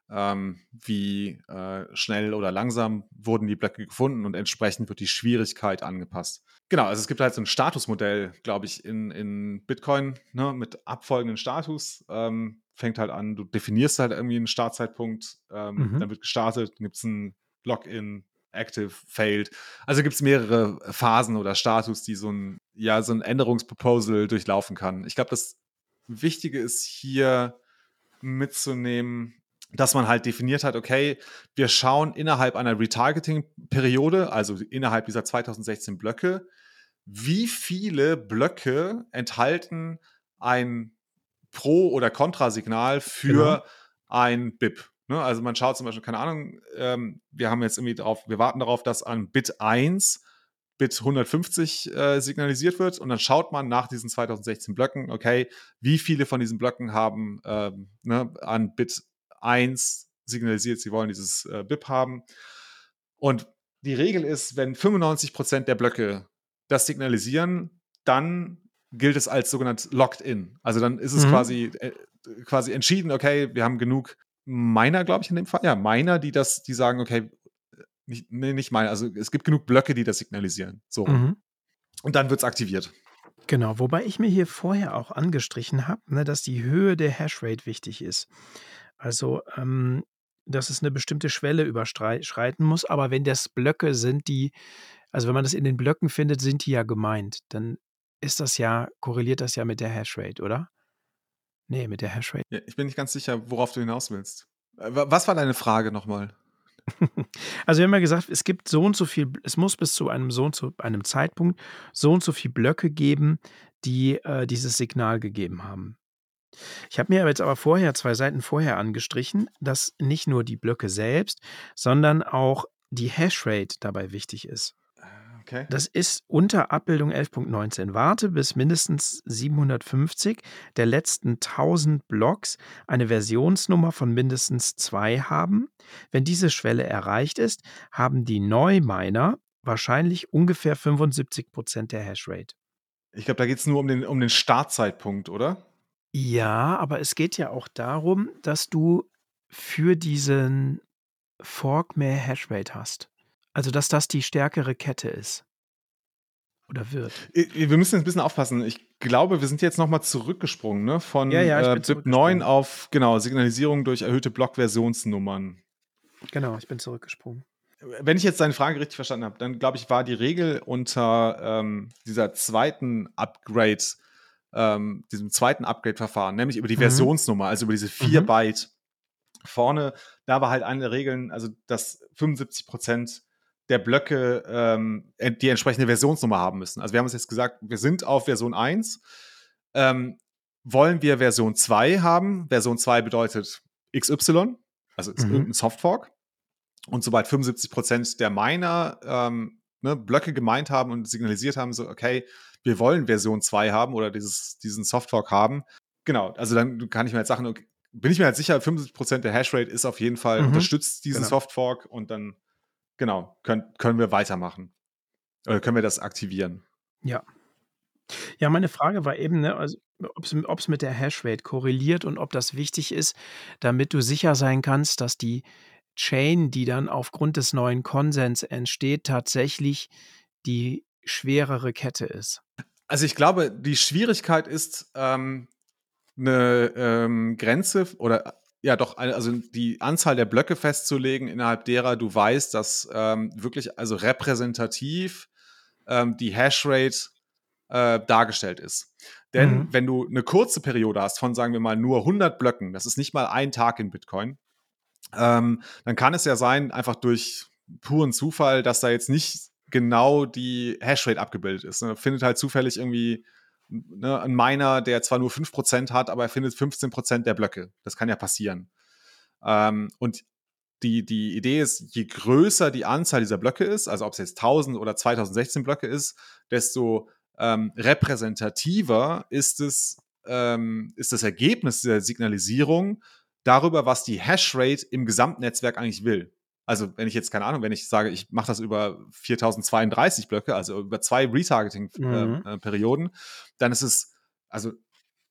ähm, wie äh, schnell oder langsam wurden die Blöcke gefunden und entsprechend wird die Schwierigkeit angepasst. Genau, also es gibt halt so ein Statusmodell, glaube ich, in, in Bitcoin ne, mit abfolgenden Status. Ähm, fängt halt an, du definierst halt irgendwie einen Startzeitpunkt, ähm, mhm. dann wird gestartet, dann gibt es ein Login, Active, Failed. Also gibt es mehrere Phasen oder Status, die so ein, ja, so ein Änderungsproposal durchlaufen kann. Ich glaube, das Wichtige ist hier mitzunehmen, dass man halt definiert hat, okay, wir schauen innerhalb einer Retargeting-Periode, also innerhalb dieser 2016 Blöcke, wie viele Blöcke enthalten ein Pro- oder Kontrasignal für genau. ein BIP. Ne? Also man schaut zum Beispiel, keine Ahnung, ähm, wir haben jetzt irgendwie drauf, wir warten darauf, dass an Bit 1 Bit 150 äh, signalisiert wird und dann schaut man nach diesen 2016 Blöcken, okay, wie viele von diesen Blöcken haben ähm, ne, an Bit 1 signalisiert, sie wollen dieses äh, BIP haben. Und die Regel ist, wenn 95% der Blöcke das signalisieren, dann gilt es als sogenannt locked in. Also dann ist es mhm. quasi, äh, quasi entschieden, okay, wir haben genug Miner, glaube ich, in dem Fall. Ja, Miner, die das, die sagen, okay, nicht, nee, nicht Miner, also es gibt genug Blöcke, die das signalisieren. So. Mhm. Und dann wird es aktiviert. Genau, wobei ich mir hier vorher auch angestrichen habe, ne, dass die Höhe der Hashrate wichtig ist. Also, ähm, dass es eine bestimmte Schwelle überschreiten muss, aber wenn das Blöcke sind, die also wenn man das in den Blöcken findet, sind die ja gemeint. Dann ist das ja korreliert das ja mit der Hashrate, oder? Ne, mit der Hashrate. Ja, ich bin nicht ganz sicher, worauf du hinaus willst. Äh, was war deine Frage nochmal? [laughs] Also wir haben ja gesagt, es gibt so und so viel, es muss bis zu einem so und so einem Zeitpunkt so und so viele Blöcke geben, die äh, dieses Signal gegeben haben. Ich habe mir jetzt aber vorher, zwei Seiten vorher angestrichen, dass nicht nur die Blöcke selbst, sondern auch die Hashrate dabei wichtig ist. Okay. Das ist unter Abbildung 11.19. Warte bis mindestens 750 der letzten 1000 Blocks eine Versionsnummer von mindestens zwei haben. Wenn diese Schwelle erreicht ist, haben die Neuminer wahrscheinlich ungefähr 75 Prozent der Hashrate. Ich glaube, da geht es nur um den, um den Startzeitpunkt, oder? Ja, aber es geht ja auch darum, dass du für diesen Fork mehr Hashrate hast. Also, dass das die stärkere Kette ist. Oder wird. Wir müssen jetzt ein bisschen aufpassen. Ich glaube, wir sind jetzt nochmal zurückgesprungen, ne? Von Ja, ja, äh, BIP 9 auf, genau, Signalisierung durch erhöhte Blockversionsnummern. Genau, ich bin zurückgesprungen. Wenn ich jetzt deine Frage richtig verstanden habe, dann glaube ich, war die Regel unter ähm, dieser zweiten Upgrade, ähm, diesem zweiten Upgrade-Verfahren, nämlich über die Mhm. Versionsnummer, also über diese 4 Mhm. Byte vorne, da war halt eine der Regeln, also dass 75 Prozent der Blöcke ähm, ent- die entsprechende Versionsnummer haben müssen. Also wir haben uns jetzt gesagt, wir sind auf Version 1. Ähm, wollen wir Version 2 haben? Version 2 bedeutet XY, also ist Mhm. irgendein Softfork. Und sobald 75 Prozent der Miner ähm, ne, Blöcke gemeint haben und signalisiert haben, so, okay, wir wollen Version 2 haben oder dieses, diesen Softfork haben. Genau, also dann kann ich mir jetzt sagen, okay, bin ich mir halt sicher, 75 Prozent der Hashrate ist auf jeden Fall, Mhm. unterstützt diesen Genau. Softfork und dann, genau, können, können wir weitermachen. Oder können wir das aktivieren? Ja. Ja, meine Frage war eben, ne, also ob es mit der Hashrate korreliert und ob das wichtig ist, damit du sicher sein kannst, dass die Chain, die dann aufgrund des neuen Konsens entsteht, tatsächlich die schwerere Kette ist. Also ich glaube, die Schwierigkeit ist, ähm, eine ähm, Grenze oder ja doch, also die Anzahl der Blöcke festzulegen, innerhalb derer du weißt, dass ähm, wirklich also repräsentativ ähm, die Hashrate äh, dargestellt ist. Denn Mhm. wenn du eine kurze Periode hast von, sagen wir mal, nur 100 Blöcken, das ist nicht mal ein Tag in Bitcoin, ähm, dann kann es ja sein, einfach durch puren Zufall, dass da jetzt nicht genau die Hashrate abgebildet ist. Ne? Findet halt zufällig irgendwie ne, ein Miner, der zwar nur 5% hat, aber er findet 15% der Blöcke. Das kann ja passieren. Ähm, und die, die Idee ist, je größer die Anzahl dieser Blöcke ist, also ob es jetzt 1000 oder 2016 Blöcke ist, desto ähm, repräsentativer ist es, ähm, ist das Ergebnis der Signalisierung darüber, was die Hashrate im Gesamtnetzwerk eigentlich will. Also wenn ich jetzt, keine Ahnung, wenn ich sage, ich mache das über 4032 Blöcke, also über zwei Mhm. Retargeting-Perioden, dann ist es also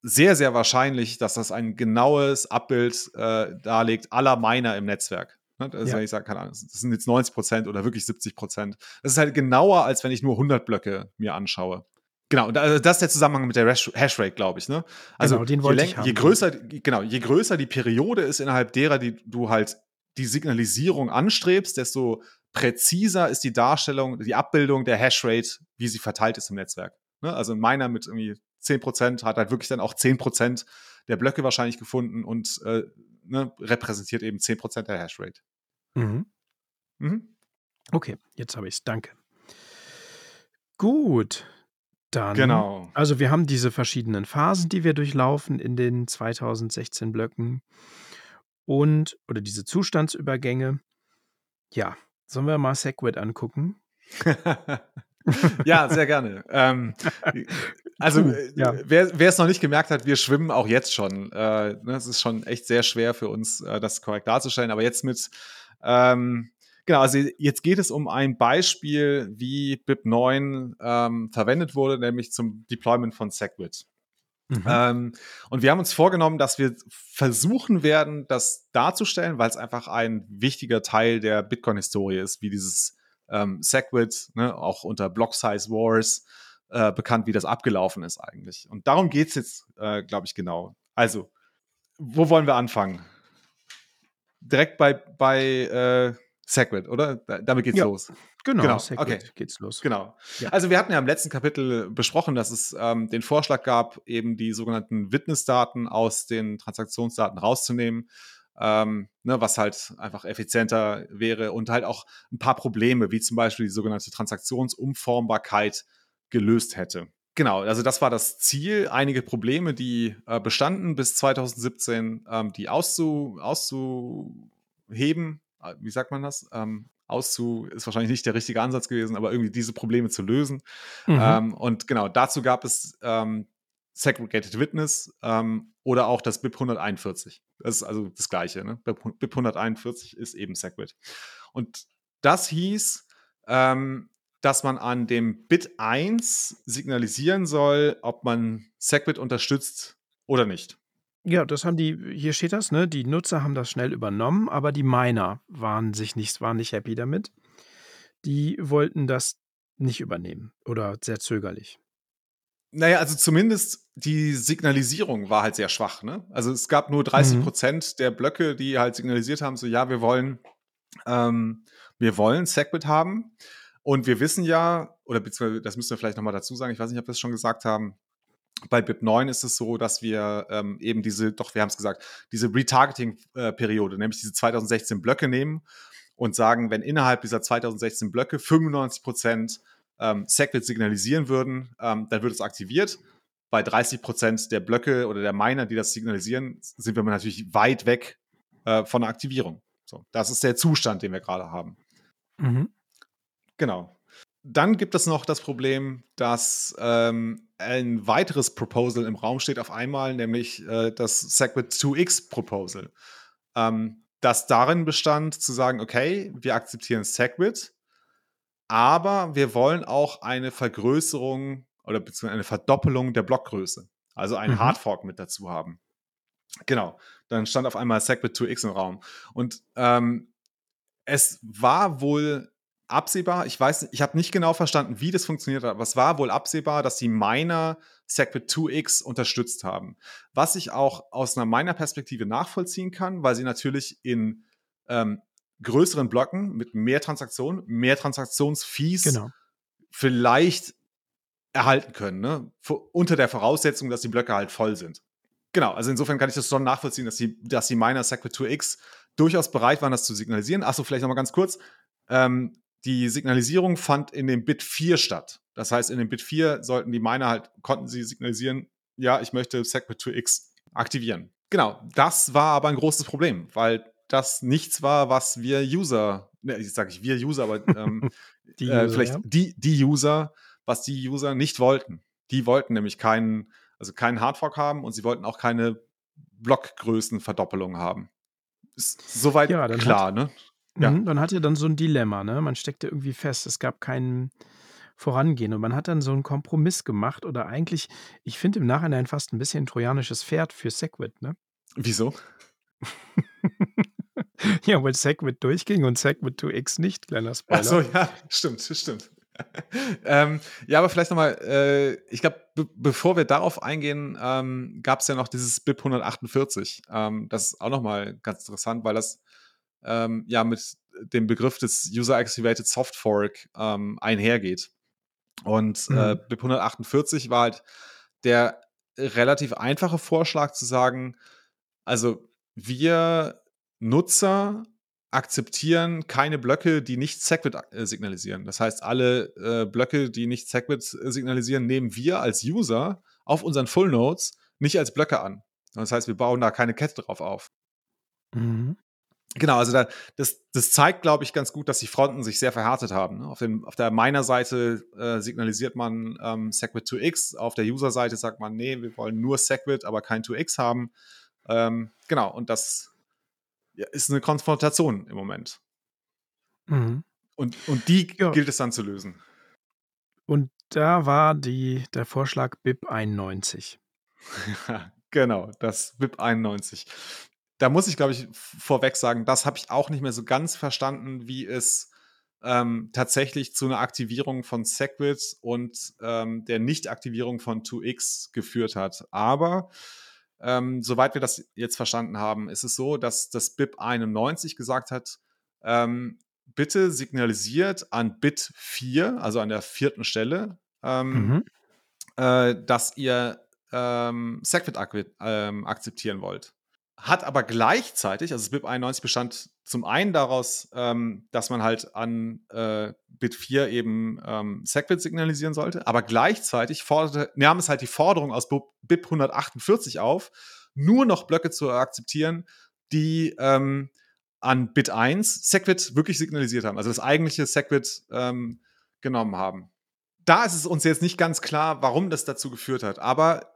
sehr, sehr wahrscheinlich, dass das ein genaues Abbild äh, darlegt aller Miner im Netzwerk. Ne? Also Ja. wenn ich sage, keine Ahnung, das sind jetzt 90 Prozent oder wirklich 70 Prozent. Das ist halt genauer, als wenn ich nur 100 Blöcke mir anschaue. Genau, und also das ist der Zusammenhang mit der Hash- Hashrate, glaube ich. Ne? Also Genau, den je, wollte läng- ich haben. je größer, genau, je größer die Periode ist, innerhalb derer die du halt die Signalisierung anstrebst, desto präziser ist die Darstellung, die Abbildung der Hashrate, wie sie verteilt ist im Netzwerk. Ne? Also ein Miner mit irgendwie 10% hat halt wirklich dann auch 10% der Blöcke wahrscheinlich gefunden und äh, ne, repräsentiert eben 10% der Hashrate. Mhm. Mhm. Okay, jetzt habe ich es. Danke. Gut, dann. Genau. Also wir haben diese verschiedenen Phasen, die wir durchlaufen in den 2016 Blöcken und oder diese Zustandsübergänge. Ja, sollen wir mal Segwit angucken? ja, sehr gerne. Ähm, [laughs] also, äh, ja. wer, wer es noch nicht gemerkt hat, wir schwimmen auch jetzt schon. Äh, ne, es ist schon echt sehr schwer für uns, äh, das korrekt darzustellen. Aber jetzt mit, ähm, genau, also jetzt geht es um ein Beispiel, wie BIP9 ähm, verwendet wurde, nämlich zum Deployment von Segwit. Mhm. Ähm, und wir haben uns vorgenommen, dass wir versuchen werden, das darzustellen, weil es einfach ein wichtiger Teil der Bitcoin-Historie ist, wie dieses ähm, Segwit, ne, auch unter Block Size Wars äh, bekannt, wie das abgelaufen ist eigentlich. Und darum geht es jetzt, äh, glaube ich, genau. Also, wo wollen wir anfangen? Direkt bei, bei äh, Segwit, oder? Da, damit geht's Ja. los. Genau, genau, okay. geht's los. Genau. Ja. Also wir hatten ja im letzten Kapitel besprochen, dass es ähm, den Vorschlag gab, eben die sogenannten Witnessdaten aus den Transaktionsdaten rauszunehmen, ähm, ne, was halt einfach effizienter wäre und halt auch ein paar Probleme, wie zum Beispiel die sogenannte Transaktionsumformbarkeit gelöst hätte. Genau, also das war das Ziel. Einige Probleme, die äh, bestanden bis 2017, ähm, die auszu, auszuheben äh, wie sagt man das? Ähm, auszu, ist wahrscheinlich nicht der richtige Ansatz gewesen, aber irgendwie diese Probleme zu lösen. Mhm. Ähm, und genau, dazu gab es ähm, Segregated Witness ähm, oder auch das BIP 141. Das ist also das Gleiche. Ne? BIP 141 ist eben Segwit. Und das hieß, ähm, dass man an dem Bit 1 signalisieren soll, ob man Segwit unterstützt oder nicht. Ja, das haben die hier steht das, ne? Die Nutzer haben das schnell übernommen, aber die Miner waren sich nicht waren nicht happy damit. Die wollten das nicht übernehmen oder sehr zögerlich. Naja, also zumindest die Signalisierung war halt sehr schwach. Ne? Also es gab nur 30 mhm. Prozent der Blöcke, die halt signalisiert haben, so ja, wir wollen, ähm, wir wollen Segwit haben. Und wir wissen ja, oder beziehungsweise das müssen wir vielleicht nochmal dazu sagen, ich weiß nicht, ob wir es schon gesagt haben, bei BIP9 ist es so, dass wir ähm, eben diese, doch, wir haben es gesagt, diese Retargeting-Periode, nämlich diese 2016 Blöcke nehmen und sagen, wenn innerhalb dieser 2016 Blöcke 95 Prozent ähm, Segwit signalisieren würden, ähm, dann wird es aktiviert. Bei 30 Prozent der Blöcke oder der Miner, die das signalisieren, sind wir natürlich weit weg äh, von der Aktivierung. So, das ist der Zustand, den wir gerade haben. Mhm. Genau. Dann gibt es noch das Problem, dass ähm, ein weiteres Proposal im Raum steht auf einmal, nämlich äh, das Segwit 2x Proposal. Ähm, das darin bestand, zu sagen, okay, wir akzeptieren Segwit, aber wir wollen auch eine Vergrößerung oder beziehungsweise eine Verdoppelung der Blockgröße. Also einen mhm. Hardfork mit dazu haben. Genau. Dann stand auf einmal Segwit 2x im Raum. Und ähm, es war wohl absehbar, ich weiß, ich habe nicht genau verstanden, wie das funktioniert hat, aber es war wohl absehbar, dass die Miner Segwit 2x unterstützt haben. Was ich auch aus einer Miner-Perspektive nachvollziehen kann, weil sie natürlich in ähm, größeren Blöcken mit mehr Transaktionen, mehr Transaktionsfees genau. vielleicht erhalten können, ne? unter der Voraussetzung, dass die Blöcke halt voll sind. Genau, also insofern kann ich das schon nachvollziehen, dass die, dass die Miner Segwit 2x durchaus bereit waren, das zu signalisieren. Achso, vielleicht nochmal ganz kurz. Ähm, die Signalisierung fand in dem Bit 4 statt. Das heißt, in dem Bit 4 sollten die Miner halt, konnten sie signalisieren, ja, ich möchte Segwit 2x aktivieren. Genau, das war aber ein großes Problem, weil das nichts war, was wir User, ne, ich sage ich wir User, aber ähm, [laughs] die äh, User, äh, vielleicht ja. die, die User, was die User nicht wollten. Die wollten nämlich keinen, also keinen Hardfork haben und sie wollten auch keine Blockgrößenverdoppelung haben. Ist soweit ja, klar, hat, ne? Ja. Mhm, man hatte dann so ein Dilemma, ne? Man steckte irgendwie fest. Es gab keinen Vorangehen und man hat dann so einen Kompromiss gemacht oder eigentlich, ich finde im Nachhinein fast ein bisschen ein trojanisches Pferd für Segwit, ne? Wieso? [laughs] Ja, weil Segwit durchging und Segwit 2X nicht, kleiner Spoiler. Achso, ja, stimmt, stimmt. [laughs] ähm, ja, aber vielleicht nochmal, äh, ich glaube, bevor wir darauf eingehen, ähm, gab es ja noch dieses BIP 148. Ähm, das ist auch nochmal ganz interessant, weil das ähm, ja mit dem Begriff des User-Activated Soft Fork ähm, einhergeht. Und äh, mhm. äh, BIP 148 war halt der relativ einfache Vorschlag zu sagen, also wir Nutzer akzeptieren keine Blöcke, die nicht Segwit äh, signalisieren. Das heißt, alle äh, Blöcke, die nicht Segwit äh, signalisieren, nehmen wir als User auf unseren Full Nodes nicht als Blöcke an. Das heißt, wir bauen da keine Kette drauf auf. Mhm. Genau, also da, das, das zeigt, glaube ich, ganz gut, dass die Fronten sich sehr verhärtet haben. Ne? Auf, dem, auf der Miner-Seite äh, signalisiert man ähm, Segwit 2x, auf der User-Seite sagt man, nee, wir wollen nur Segwit, aber kein 2x haben. Ähm, genau, und das ist eine Konfrontation im Moment. Mhm. Und, und die ja. gilt es dann zu lösen. Und da war die, der Vorschlag BIP 91. [laughs] genau, das BIP 91. Da muss ich, glaube ich, vorweg sagen, das habe ich auch nicht mehr so ganz verstanden, wie es ähm, tatsächlich zu einer Aktivierung von Segwit und ähm, der Nichtaktivierung von 2x geführt hat. Aber ähm, soweit wir das jetzt verstanden haben, ist es so, dass das BIP 91 gesagt hat, ähm, bitte signalisiert an Bit 4, also an der vierten Stelle, ähm, mhm. äh, dass ihr ähm, Segwit ak ähm, akzeptieren wollt. Hat aber gleichzeitig, also das BIP 91 bestand zum einen daraus, ähm, dass man halt an äh, Bit 4 eben ähm, Segwit signalisieren sollte, aber gleichzeitig forderte, nahm es halt die Forderung aus BIP 148 auf, nur noch Blöcke zu akzeptieren, die ähm, an Bit 1 Segwit wirklich signalisiert haben, also das eigentliche Segwit ähm, genommen haben. Da ist es uns jetzt nicht ganz klar, warum das dazu geführt hat, aber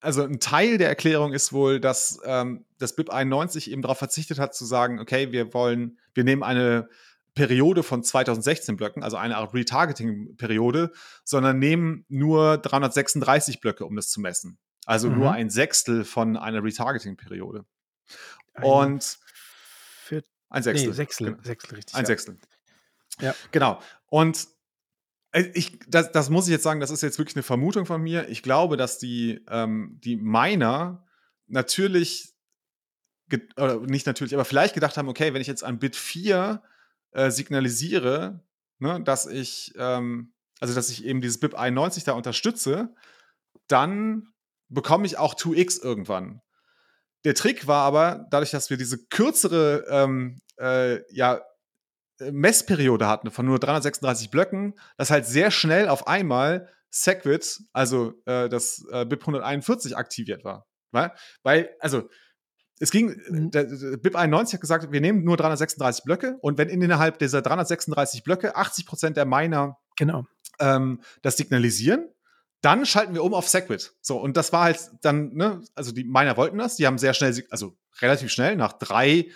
also ein Teil der Erklärung ist wohl, dass ähm, das BIP 91 eben darauf verzichtet hat zu sagen, okay, wir wollen, wir nehmen eine Periode von 2016 Blöcken, also eine Art Retargeting-Periode, sondern nehmen nur 336 Blöcke, um das zu messen. Also mhm. nur ein Sechstel von einer Retargeting-Periode. Und Viert ein Sechstel. Nee, Sechstel, genau. Sechstel richtig. Ein ja. Sechstel. Ja. Genau. Und ich, das, das muss ich jetzt sagen, das ist jetzt wirklich eine Vermutung von mir. Ich glaube, dass die, ähm, die Miner natürlich, oder nicht natürlich, aber vielleicht gedacht haben, okay, wenn ich jetzt an Bit 4 äh, signalisiere, ne, dass ich, ähm, also dass ich eben dieses BIP 91 da unterstütze, dann bekomme ich auch 2x irgendwann. Der Trick war aber, dadurch, dass wir diese kürzere ähm, äh, ja, Messperiode hatten von nur 336 Blöcken, dass halt sehr schnell auf einmal Segwit, also äh, das äh, BIP 141 aktiviert war. Weil, weil also es ging, mhm. der, der BIP 91 hat gesagt, wir nehmen nur 336 Blöcke und wenn innerhalb dieser 336 Blöcke 80 Prozent der Miner genau. ähm, das signalisieren, dann schalten wir um auf Segwit. So, und das war halt dann, ne, also die Miner wollten das, die haben sehr schnell, also relativ schnell, nach drei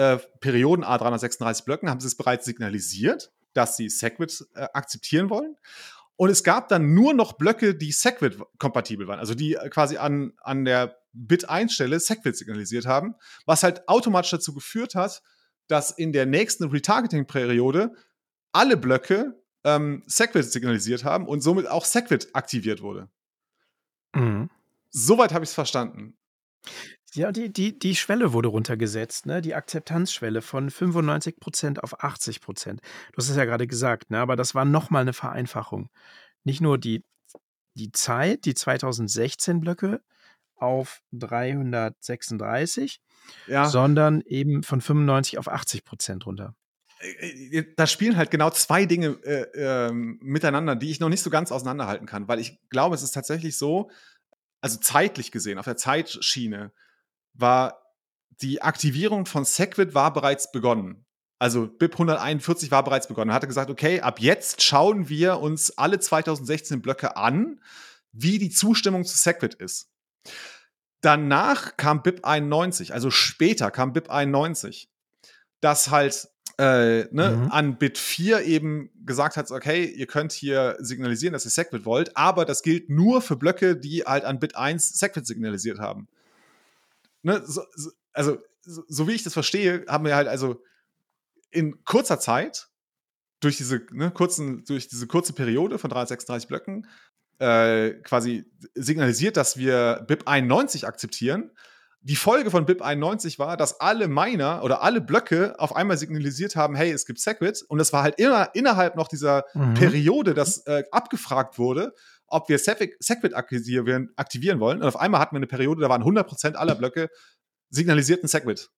äh, Perioden A336 Blöcken, haben sie es bereits signalisiert, dass sie Segwit äh, akzeptieren wollen. Und es gab dann nur noch Blöcke, die Segwit-kompatibel waren, also die äh, quasi an, an der Bit-1-Stelle Segwit signalisiert haben, was halt automatisch dazu geführt hat, dass in der nächsten Retargeting-Periode alle Blöcke ähm, Segwit signalisiert haben und somit auch Segwit aktiviert wurde. Mhm. Soweit habe ich es verstanden. Ja, die, die, die Schwelle wurde runtergesetzt, ne? die Akzeptanzschwelle von 95% auf 80%. Du hast es ja gerade gesagt, ne? aber das war nochmal eine Vereinfachung. Nicht nur die, die Zeit, die 2016 Blöcke auf 336, ja. sondern eben von 95 auf 80% runter. Äh, äh, da spielen halt genau zwei Dinge äh, äh, miteinander, die ich noch nicht so ganz auseinanderhalten kann, weil ich glaube, es ist tatsächlich so, also zeitlich gesehen, auf der Zeitschiene, war die Aktivierung von Segwit war bereits begonnen. Also BIP 141 war bereits begonnen. Er hatte gesagt, okay, ab jetzt schauen wir uns alle 2016 Blöcke an, wie die Zustimmung zu Segwit ist. Danach kam BIP 91, also später kam BIP 91, das halt äh, ne, mhm. an Bit 4 eben gesagt hat, okay, ihr könnt hier signalisieren, dass ihr Segwit wollt, aber das gilt nur für Blöcke, die halt an Bit 1 Segwit signalisiert haben ne, so, so, also so, so, wie ich das verstehe, haben wir halt also in kurzer Zeit durch diese ne, kurzen, durch diese kurze Periode von 336 Blöcken äh, quasi signalisiert, dass wir BIP 91 akzeptieren. Die Folge von BIP 91 war, dass alle Miner oder alle Blöcke auf einmal signalisiert haben, hey, es gibt Segwit. Und das war halt immer innerhalb noch dieser mhm. Periode, dass äh, abgefragt wurde, ob wir Segwit aktivieren, aktivieren wollen. Und auf einmal hatten wir eine Periode, da waren 100% aller Blöcke signalisierten Segwit.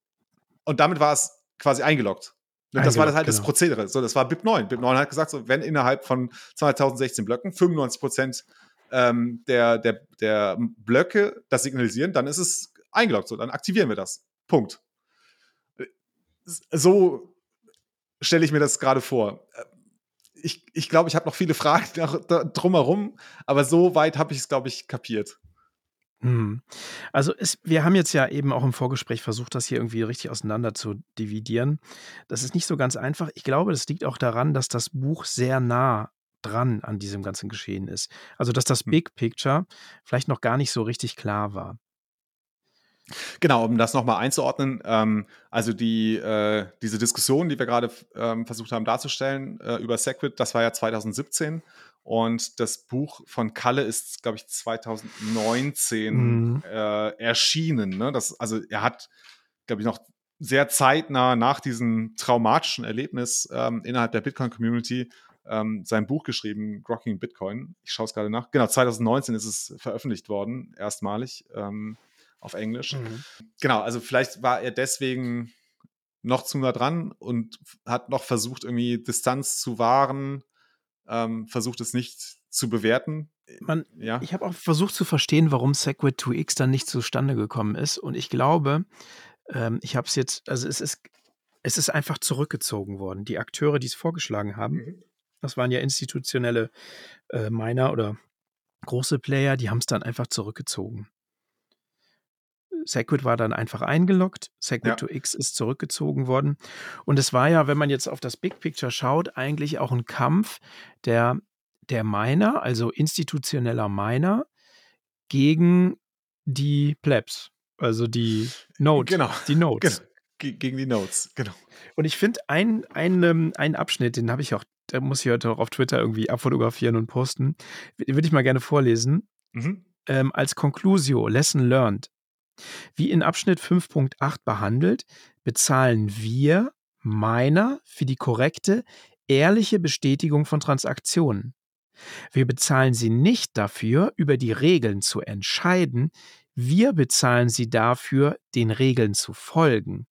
Und damit war es quasi eingeloggt. Und das war das halt genau. das Prozedere. So, das war BIP 9. BIP 9 hat gesagt, so, wenn innerhalb von 2016 Blöcken 95% ähm, der, der, der Blöcke das signalisieren, dann ist es eingeloggt. So, dann aktivieren wir das. Punkt. So stelle ich mir das gerade vor ich, ich glaube, ich habe noch viele Fragen [laughs] drumherum, aber so weit habe ich es, glaube ich, kapiert. Hm. Also es, wir haben jetzt ja eben auch im Vorgespräch versucht, das hier irgendwie richtig auseinander zu dividieren. Das ist nicht so ganz einfach. Ich glaube, das liegt auch daran, dass das Buch sehr nah dran an diesem ganzen Geschehen ist. Also dass das hm. Big Picture vielleicht noch gar nicht so richtig klar war. Genau, um das nochmal einzuordnen, ähm, also die, äh, diese Diskussion, die wir gerade ähm, versucht haben darzustellen äh, über Segwit, das war ja 2017 und das Buch von Kalle ist, glaube ich, 2019 mhm. äh, erschienen. Ne? Das, also er hat, glaube ich, noch sehr zeitnah nach diesem traumatischen Erlebnis ähm, innerhalb der Bitcoin-Community ähm, sein Buch geschrieben, Grocking Bitcoin. Ich schaue es gerade nach. Genau, 2019 ist es veröffentlicht worden, erstmalig. Ähm, auf Englisch. Mhm. Genau, also vielleicht war er deswegen noch zu nah dran und hat noch versucht, irgendwie Distanz zu wahren, ähm, versucht es nicht zu bewerten. Man, ja. Ich habe auch versucht zu verstehen, warum Segwit 2X dann nicht zustande gekommen ist. Und ich glaube, ähm, ich habe es jetzt, also es ist, es ist einfach zurückgezogen worden. Die Akteure, die es vorgeschlagen haben, mhm. das waren ja institutionelle äh, Miner oder große Player, die haben es dann einfach zurückgezogen. Segwit war dann einfach eingeloggt, Segwit ja. to X ist zurückgezogen worden. Und es war ja, wenn man jetzt auf das Big Picture schaut, eigentlich auch ein Kampf der, der Miner, also institutioneller Miner, gegen die Plebs, also die Nodes. Genau. Die Nodes. Genau. Gegen die Nodes, genau. Und ich finde einen ein, ein Abschnitt, den habe ich auch, da muss ich heute auch auf Twitter irgendwie abfotografieren und posten. Würde ich mal gerne vorlesen. Mhm. Ähm, als Conclusio, Lesson Learned. Wie in Abschnitt 5.8 behandelt, bezahlen wir Miner für die korrekte, ehrliche Bestätigung von Transaktionen. Wir bezahlen sie nicht dafür, über die Regeln zu entscheiden, wir bezahlen sie dafür, den Regeln zu folgen.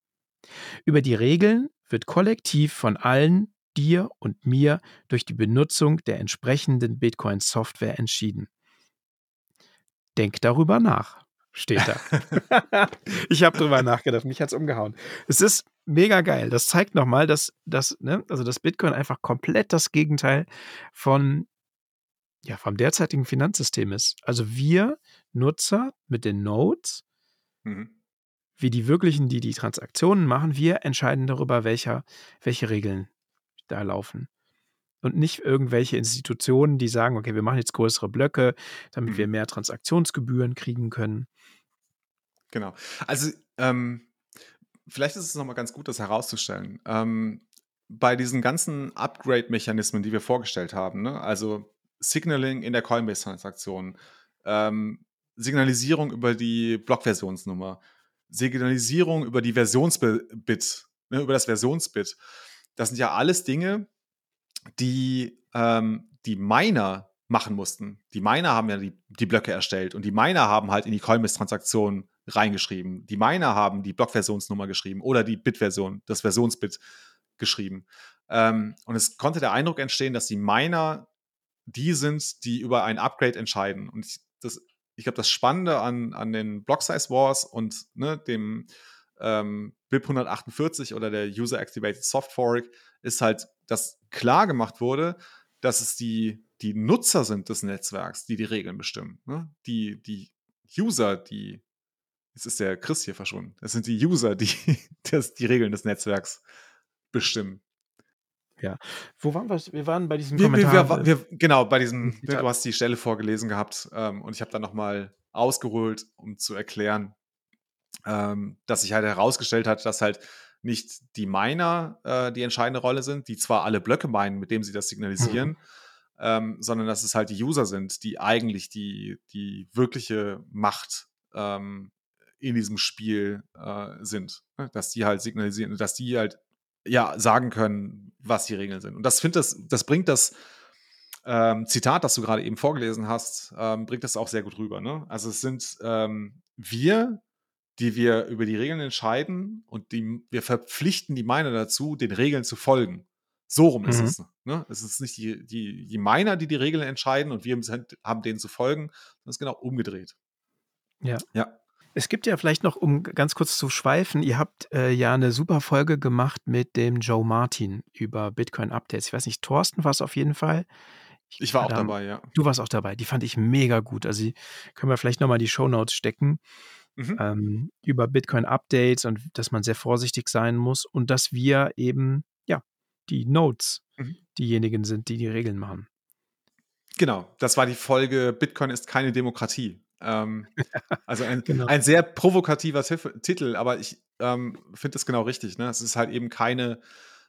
Über die Regeln wird kollektiv von allen, dir und mir, durch die Benutzung der entsprechenden Bitcoin-Software entschieden. Denk darüber nach steht da. [laughs] ich habe drüber nachgedacht, mich hat es umgehauen. Es ist mega geil. Das zeigt nochmal, dass, dass, ne, also das Bitcoin einfach komplett das Gegenteil von, ja, vom derzeitigen Finanzsystem ist. Also wir Nutzer mit den Nodes, mhm. wie die wirklichen, die die Transaktionen machen, wir entscheiden darüber, welcher, welche Regeln da laufen und nicht irgendwelche Institutionen, die sagen, okay, wir machen jetzt größere Blöcke, damit mhm. wir mehr Transaktionsgebühren kriegen können. Genau. Also ähm, vielleicht ist es nochmal ganz gut, das herauszustellen. Ähm, bei diesen ganzen Upgrade-Mechanismen, die wir vorgestellt haben, ne? also Signaling in der Coinbase-Transaktion, ähm, Signalisierung über die Blockversionsnummer, Signalisierung über die Versionsbit, ne, über das Versionsbit. Das sind ja alles Dinge, die ähm, die Miner machen mussten. Die Miner haben ja die, die Blöcke erstellt und die Miner haben halt in die Coinbase-Transaktion reingeschrieben. Die Miner haben die Blockversionsnummer geschrieben oder die Bit-Version, das Versionsbit geschrieben. Ähm, und es konnte der Eindruck entstehen, dass die Miner die sind, die über ein Upgrade entscheiden. Und ich, ich glaube, das Spannende an, an den Block Size Wars und ne, dem ähm, BIP 148 oder der User Activated Soft Fork ist halt, dass klar gemacht wurde, dass es die, die Nutzer sind des Netzwerks, die die Regeln bestimmen. Ne? Die, die User, die, jetzt ist der Chris hier verschwunden, das sind die User, die [laughs] das, die Regeln des Netzwerks bestimmen. Ja. Wo waren wir? Wir waren bei diesem wir, Kommentar. Wir, wir, genau, bei diesem, du hast die Stelle vorgelesen gehabt ähm, und ich habe dann nochmal ausgeholt, um zu erklären, ähm, dass sich halt herausgestellt hat, dass halt nicht die Miner äh, die entscheidende Rolle sind, die zwar alle Blöcke meinen, mit dem sie das signalisieren, mhm. [laughs] ähm, sondern dass es halt die User sind, die eigentlich die, die wirkliche Macht ähm, in diesem Spiel äh, sind. Ne? Dass die halt signalisieren, dass die halt ja sagen können, was die Regeln sind. Und das finde das, das bringt das ähm, Zitat, das du gerade eben vorgelesen hast, ähm, bringt das auch sehr gut rüber. Ne? Also es sind ähm, wir, die wir über die Regeln entscheiden und die, wir verpflichten die Miner dazu, den Regeln zu folgen. So rum mhm. ist es. Ne? Es ist nicht die, die, die Miner, die die Regeln entscheiden und wir haben denen zu folgen, sondern es ist genau umgedreht. Ja. Ja. Es gibt ja vielleicht noch, um ganz kurz zu schweifen, ihr habt äh, ja eine super Folge gemacht mit dem Joe Martin über Bitcoin-Updates. Ich weiß nicht, Thorsten war es auf jeden Fall. Ich, ich war auch dabei, ja. Du warst auch dabei. Die fand ich mega gut. Also können wir vielleicht nochmal die Shownotes stecken mhm. ähm, über Bitcoin-Updates und dass man sehr vorsichtig sein muss und dass wir eben, ja, die Nodes mhm. diejenigen sind, die die Regeln machen. Genau, das war die Folge Bitcoin ist keine Demokratie. Ähm, [laughs] also ein, genau. ein sehr provokativer Titel, aber ich ähm, finde es genau richtig. Ne? Es ist halt eben keine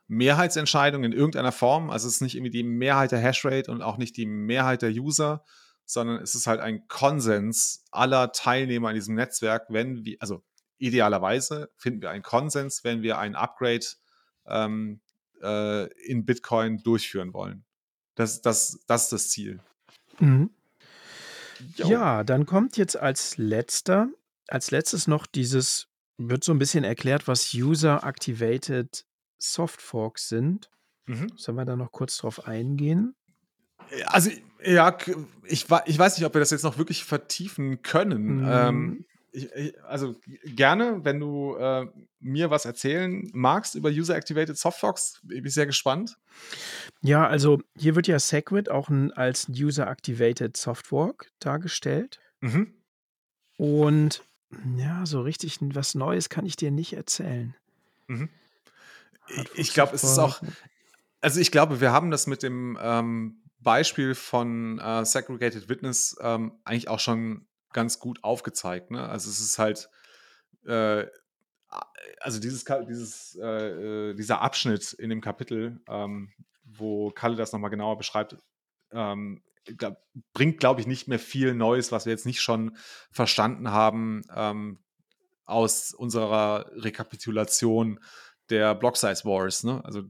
Mehrheitsentscheidung in irgendeiner Form. Also es ist nicht irgendwie die Mehrheit der Hashrate und auch nicht die Mehrheit der User, sondern es ist halt ein Konsens aller Teilnehmer in diesem Netzwerk, wenn wir, also idealerweise finden wir einen Konsens, wenn wir ein Upgrade ähm, äh, in Bitcoin durchführen wollen. Das, das, das ist das Ziel. Mhm. Ja, dann kommt jetzt als letzter, als letztes noch dieses, wird so ein bisschen erklärt, was User-Activated Soft Forks sind. Mhm. Sollen wir da noch kurz drauf eingehen? Also, ja, ich, ich weiß nicht, ob wir das jetzt noch wirklich vertiefen können. Mhm. Ähm, ich, ich, also gerne, wenn du äh, mir was erzählen magst über User-Activated Softfox, bin ich sehr gespannt. Ja, also hier wird ja Segwit auch als User-Activated Softwalk dargestellt. Mhm. Und ja, so richtig was Neues kann ich dir nicht erzählen. Mhm. Ich, ich glaube, es ist auch, also ich glaube, wir haben das mit dem ähm, Beispiel von äh, Segregated Witness ähm, eigentlich auch schon ganz gut aufgezeigt. Ne? Also es ist halt, äh, also dieses, dieses, äh, äh, dieser Abschnitt in dem Kapitel, ähm, wo Kalle das nochmal genauer beschreibt, ähm, glaub, bringt, glaube ich, nicht mehr viel Neues, was wir jetzt nicht schon verstanden haben ähm, aus unserer Rekapitulation der Block Size Wars. Ne? Also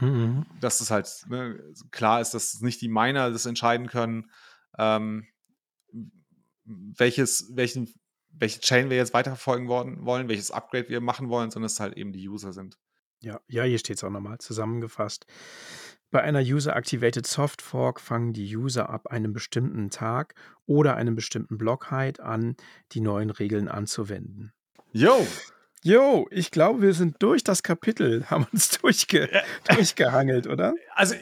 Mhm. Dass es halt ne, klar ist, dass nicht die Miner das entscheiden können, ähm, welches, welchen, welche Chain wir jetzt weiterverfolgen wollen, wollen, welches Upgrade wir machen wollen, sondern es halt eben die User sind. Ja, ja, hier steht es auch nochmal zusammengefasst. Bei einer User-Activated Soft Fork fangen die User ab einem bestimmten Tag oder einem bestimmten Block-Height an, die neuen Regeln anzuwenden. Yo! Jo, ich glaube, wir sind durch das Kapitel, [laughs] haben uns durchge durchgehangelt, oder? Also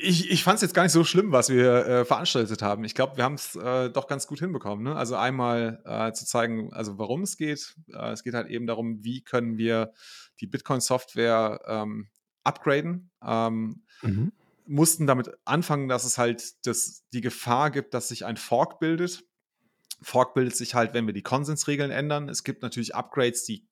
ich, ich fand es jetzt gar nicht so schlimm, was wir äh, veranstaltet haben. Ich glaube, wir haben es äh, doch ganz gut hinbekommen. Ne? Also einmal äh, zu zeigen, also warum es geht. Äh, es geht halt eben darum, wie können wir die Bitcoin-Software ähm, upgraden. Ähm, mhm. Mussten damit anfangen, dass es halt das, die Gefahr gibt, dass sich ein Fork bildet. Fork bildet sich halt, wenn wir die Konsensregeln ändern. Es gibt natürlich Upgrades, die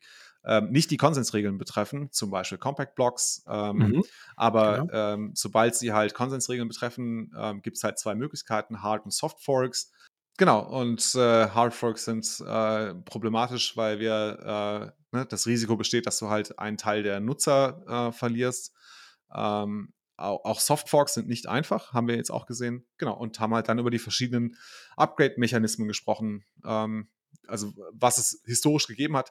ähm, nicht die Konsensregeln betreffen, zum Beispiel Compact Blocks. Ähm, mhm. Aber genau. ähm, sobald sie halt Konsensregeln betreffen, ähm, gibt es halt zwei Möglichkeiten, Hard und Soft Forks. Genau, und äh, Hard Forks sind äh, problematisch, weil wir äh, ne, das Risiko besteht, dass du halt einen Teil der Nutzer äh, verlierst. Ähm, auch Soft Forks sind nicht einfach, haben wir jetzt auch gesehen. Genau, und haben halt dann über die verschiedenen Upgrade-Mechanismen gesprochen. Ähm, also was es historisch gegeben hat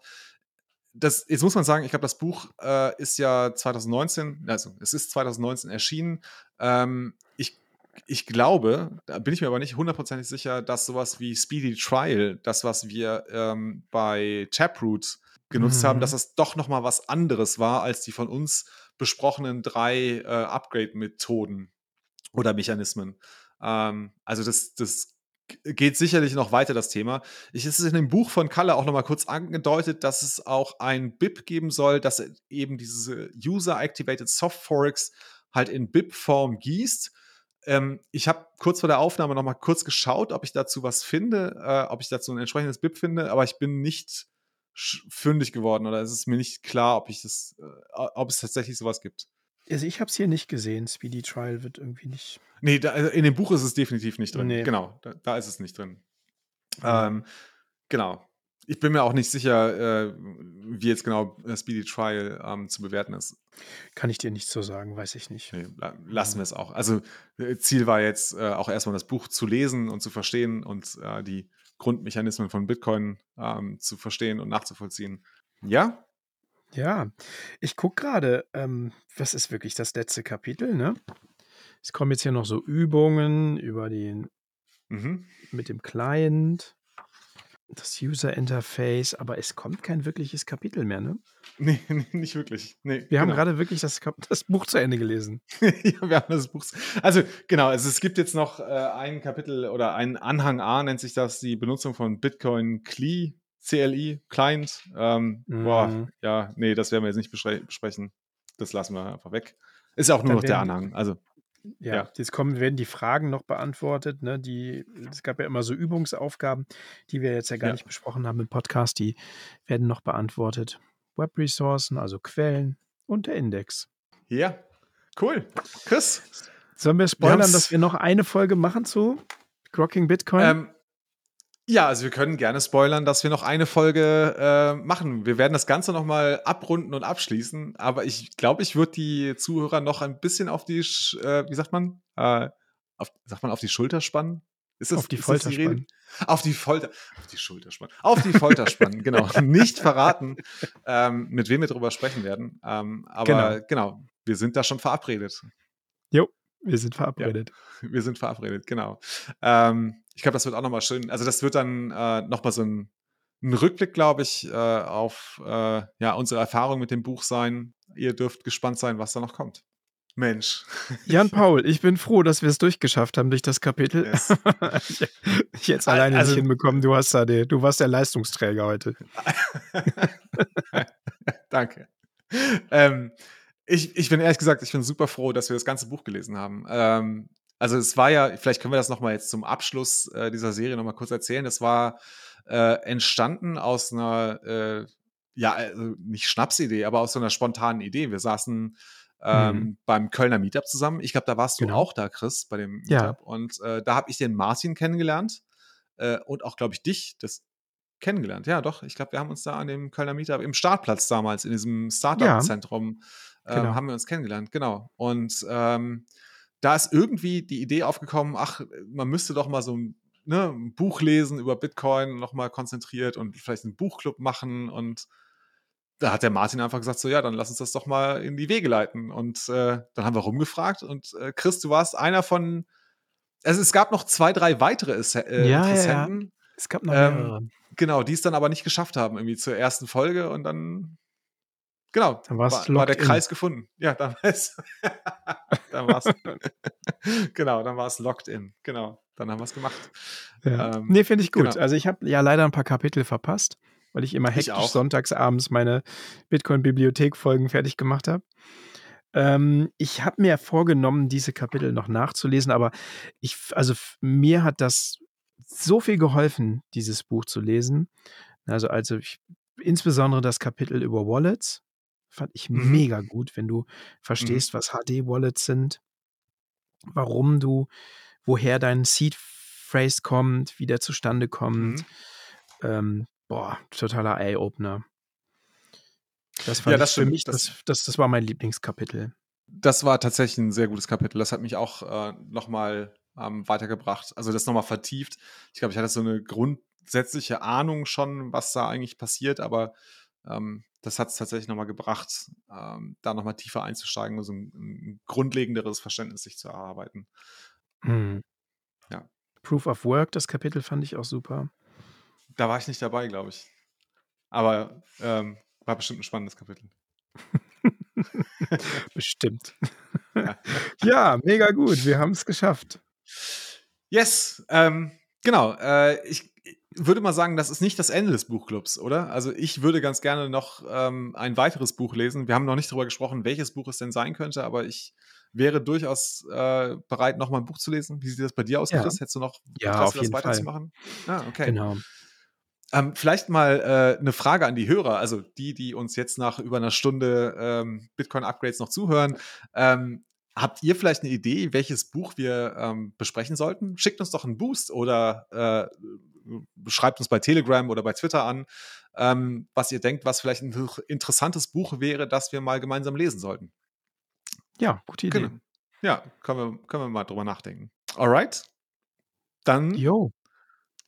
das, jetzt muss man sagen, ich glaube, das Buch äh, ist ja 2019, also es ist 2019 erschienen. Ähm, ich, ich glaube, da bin ich mir aber nicht hundertprozentig sicher, dass sowas wie Speedy Trial, das, was wir ähm, bei Taproot genutzt mhm. haben, dass das doch nochmal was anderes war als die von uns besprochenen drei äh, Upgrade-Methoden oder Mechanismen. Ähm, also das, das geht sicherlich noch weiter das Thema. Ich ist es in dem Buch von Kalle auch noch mal kurz angedeutet, dass es auch ein BIP geben soll, dass eben diese User-Activated Soft Forks halt in BIP-Form gießt. Ähm, ich habe kurz vor der Aufnahme noch mal kurz geschaut, ob ich dazu was finde, äh, ob ich dazu ein entsprechendes BIP finde, aber ich bin nicht fündig geworden oder es ist mir nicht klar, ob ich das, äh, ob es tatsächlich sowas gibt. Also ich habe es hier nicht gesehen. Speedy Trial wird irgendwie nicht. Nee, da, also in dem Buch ist es definitiv nicht drin. Nee. Genau, da, da, ist es nicht drin. Mhm. Ähm, genau. Ich bin mir auch nicht sicher, äh, wie jetzt genau äh, Speedy Trial ähm, zu bewerten ist. Kann ich dir nicht so sagen, weiß ich nicht. Nee, lassen mhm. wir es auch. Also äh, Ziel war jetzt äh, auch erstmal das Buch zu lesen und zu verstehen und äh, die Grundmechanismen von Bitcoin ähm, zu verstehen und nachzuvollziehen. Ja, ja, ich gucke gerade, ähm, was ist wirklich das letzte Kapitel, ne? Es kommen jetzt hier noch so Übungen über den mhm. mit dem Client, das User Interface, aber es kommt kein wirkliches Kapitel mehr, ne? Nee, [laughs] nee nicht wirklich. Nee, wir genau. haben gerade wirklich das, das, Buch zu Ende gelesen. [laughs] ja, wir haben das Buch. Also, genau, also es gibt jetzt noch äh, ein Kapitel oder ein Anhang A, nennt sich das, die Benutzung von Bitcoin CLI CLI, Client. Ähm, mhm. Boah, ja, nee, das werden wir jetzt nicht besprechen. Das lassen wir einfach weg. Ist ja auch nur Dann noch der Anhang. Also, ja, ja, jetzt kommen, werden die Fragen noch beantwortet. Ne? Die, es gab ja immer so Übungsaufgaben, die wir jetzt ja gar ja. nicht besprochen haben im Podcast. Die werden noch beantwortet. Webressourcen, also Quellen und der Index. Ja, cool. Chris? Sollen wir spoilern, wir dass wir noch eine Folge machen zu Grocking Bitcoin? Ähm, ja, also wir können gerne spoilern, dass wir noch eine Folge äh, machen. Wir werden das Ganze nochmal abrunden und abschließen, aber ich glaube, ich würde die Zuhörer noch ein bisschen auf die, äh, wie sagt man, äh, auf, sagt man auf die Schulter spannen? Ist das, auf die Folter die spannen. Auf die Folter, auf die Schulter spannen. Auf die Folter spannen, genau. [laughs] Nicht verraten, ähm, mit wem wir darüber sprechen werden. Ähm, aber genau. genau, wir sind da schon verabredet. Jo, wir sind verabredet. Ja, wir sind verabredet, genau. Ähm, ich glaube, das wird auch nochmal schön. Also, das wird dann äh, nochmal so ein, ein Rückblick, glaube ich, äh, auf äh, ja, unsere Erfahrung mit dem Buch sein. Ihr dürft gespannt sein, was da noch kommt. Mensch. Jan [laughs] Paul, ich bin froh, dass wir es durchgeschafft haben durch das Kapitel. Yes. [laughs] ich, es alleine also, nicht hinbekommen. Du, hast da die, du warst der Leistungsträger heute. [laughs] Danke. Ähm, ich, ich bin ehrlich gesagt, ich bin super froh, dass wir das ganze Buch gelesen haben. Ähm, also es war ja, vielleicht können wir das nochmal jetzt zum Abschluss äh, dieser Serie nochmal kurz erzählen. Es war äh, entstanden aus einer, äh, ja, also nicht Schnapsidee, aber aus so einer spontanen Idee. Wir saßen ähm, mhm. beim Kölner Meetup zusammen. Ich glaube, da warst du genau. auch da, Chris, bei dem Meetup. Ja. Und äh, da habe ich den Martin kennengelernt äh, und auch, glaube ich, dich das kennengelernt. Ja, doch. Ich glaube, wir haben uns da an dem Kölner Meetup im Startplatz damals, in diesem Startup-Zentrum, ja. ähm, genau. haben wir uns kennengelernt. Genau. Und ähm, da ist irgendwie die Idee aufgekommen, ach, man müsste doch mal so ein, ne, ein Buch lesen über Bitcoin, nochmal konzentriert und vielleicht einen Buchclub machen und da hat der Martin einfach gesagt, so ja, dann lass uns das doch mal in die Wege leiten. Und äh, dann haben wir rumgefragt und äh, Chris, du warst einer von, also es gab noch zwei, drei weitere äh, ja, Interessenten. Ja, Es gab noch mehrere. Ähm, genau, die es dann aber nicht geschafft haben, irgendwie zur ersten Folge und dann, genau, dann war, war der Kreis gefunden. Ja, dann [laughs] war es, dann war es, [laughs] genau, dann war es locked in, genau, dann haben wir es gemacht. Ja. Ähm, nee, finde ich gut. Genau. Also ich habe ja leider ein paar Kapitel verpasst weil ich immer hektisch ich sonntags abends meine Bitcoin-Bibliothek-Folgen fertig gemacht habe. Ähm, ich habe mir vorgenommen, diese Kapitel noch nachzulesen, aber ich, also mir hat das so viel geholfen, dieses Buch zu lesen. Also, also ich, insbesondere das Kapitel über Wallets fand ich mhm. mega gut, wenn du mhm. verstehst, mhm. was HD-Wallets sind, warum du, woher dein Seed Phrase kommt, wie der zustande kommt. Mhm. Ähm, boah, totaler Eye-Opener. Das war ja, das für mich, das, das, das war mein Lieblingskapitel. Das war tatsächlich ein sehr gutes Kapitel. Das hat mich auch äh, nochmal ähm, weitergebracht. Also das nochmal vertieft. Ich glaube, ich hatte so eine grundsätzliche Ahnung schon, was da eigentlich passiert, aber ähm, das hat es tatsächlich nochmal gebracht, ähm, da nochmal tiefer einzusteigen und so ein, ein, grundlegenderes Verständnis sich zu erarbeiten. Mhm. Ja. Proof of Work, das Kapitel fand ich auch super. Da war ich nicht dabei, glaube ich. Aber ähm, war bestimmt ein spannendes Kapitel. [laughs] bestimmt. Ja. [laughs] ja. mega gut. Wir haben es geschafft. Yes, ähm, genau. Äh, ich würde mal sagen, das ist nicht das Ende des Buchclubs, oder? Also ich würde ganz gerne noch ähm, ein weiteres Buch lesen. Wir haben noch nicht darüber gesprochen, welches Buch es denn sein könnte, aber ich wäre durchaus äh, bereit, noch mal ein Buch zu lesen. Wie sieht das bei dir aus, ja. Chris? Hättest du noch ja, Interesse, auf jeden das weiterzumachen? Ah, okay. Genau. Ähm, vielleicht mal äh, eine Frage an die Hörer, also die, die uns jetzt nach über einer Stunde ähm, Bitcoin-Upgrades noch zuhören. Ähm, habt ihr vielleicht eine Idee, welches Buch wir ähm, besprechen sollten? Schickt uns doch einen Boost oder äh, schreibt uns bei Telegram oder bei Twitter an, ähm, was ihr denkt, was vielleicht ein interessantes Buch wäre, das wir mal gemeinsam lesen sollten. Ja, gute Idee. Genau. Ja, können wir, können wir mal drüber nachdenken. Alright. Dann jo.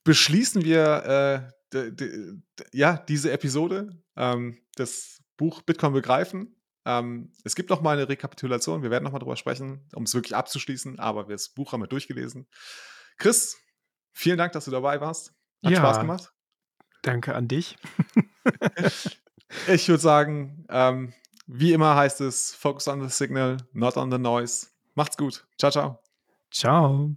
beschließen wir äh, ja, diese Episode, ähm, das Buch Bitcoin begreifen. Ähm, es gibt noch mal eine Rekapitulation, wir werden noch mal drüber sprechen, um es wirklich abzuschließen, aber das Buch haben wir durchgelesen. Chris, vielen Dank, dass du dabei warst. Hat ja, Spaß gemacht. Danke an dich. ich würde sagen, ähm, wie immer heißt es, focus on the signal, not on the noise. Macht's gut. Ciao, ciao. Ciao.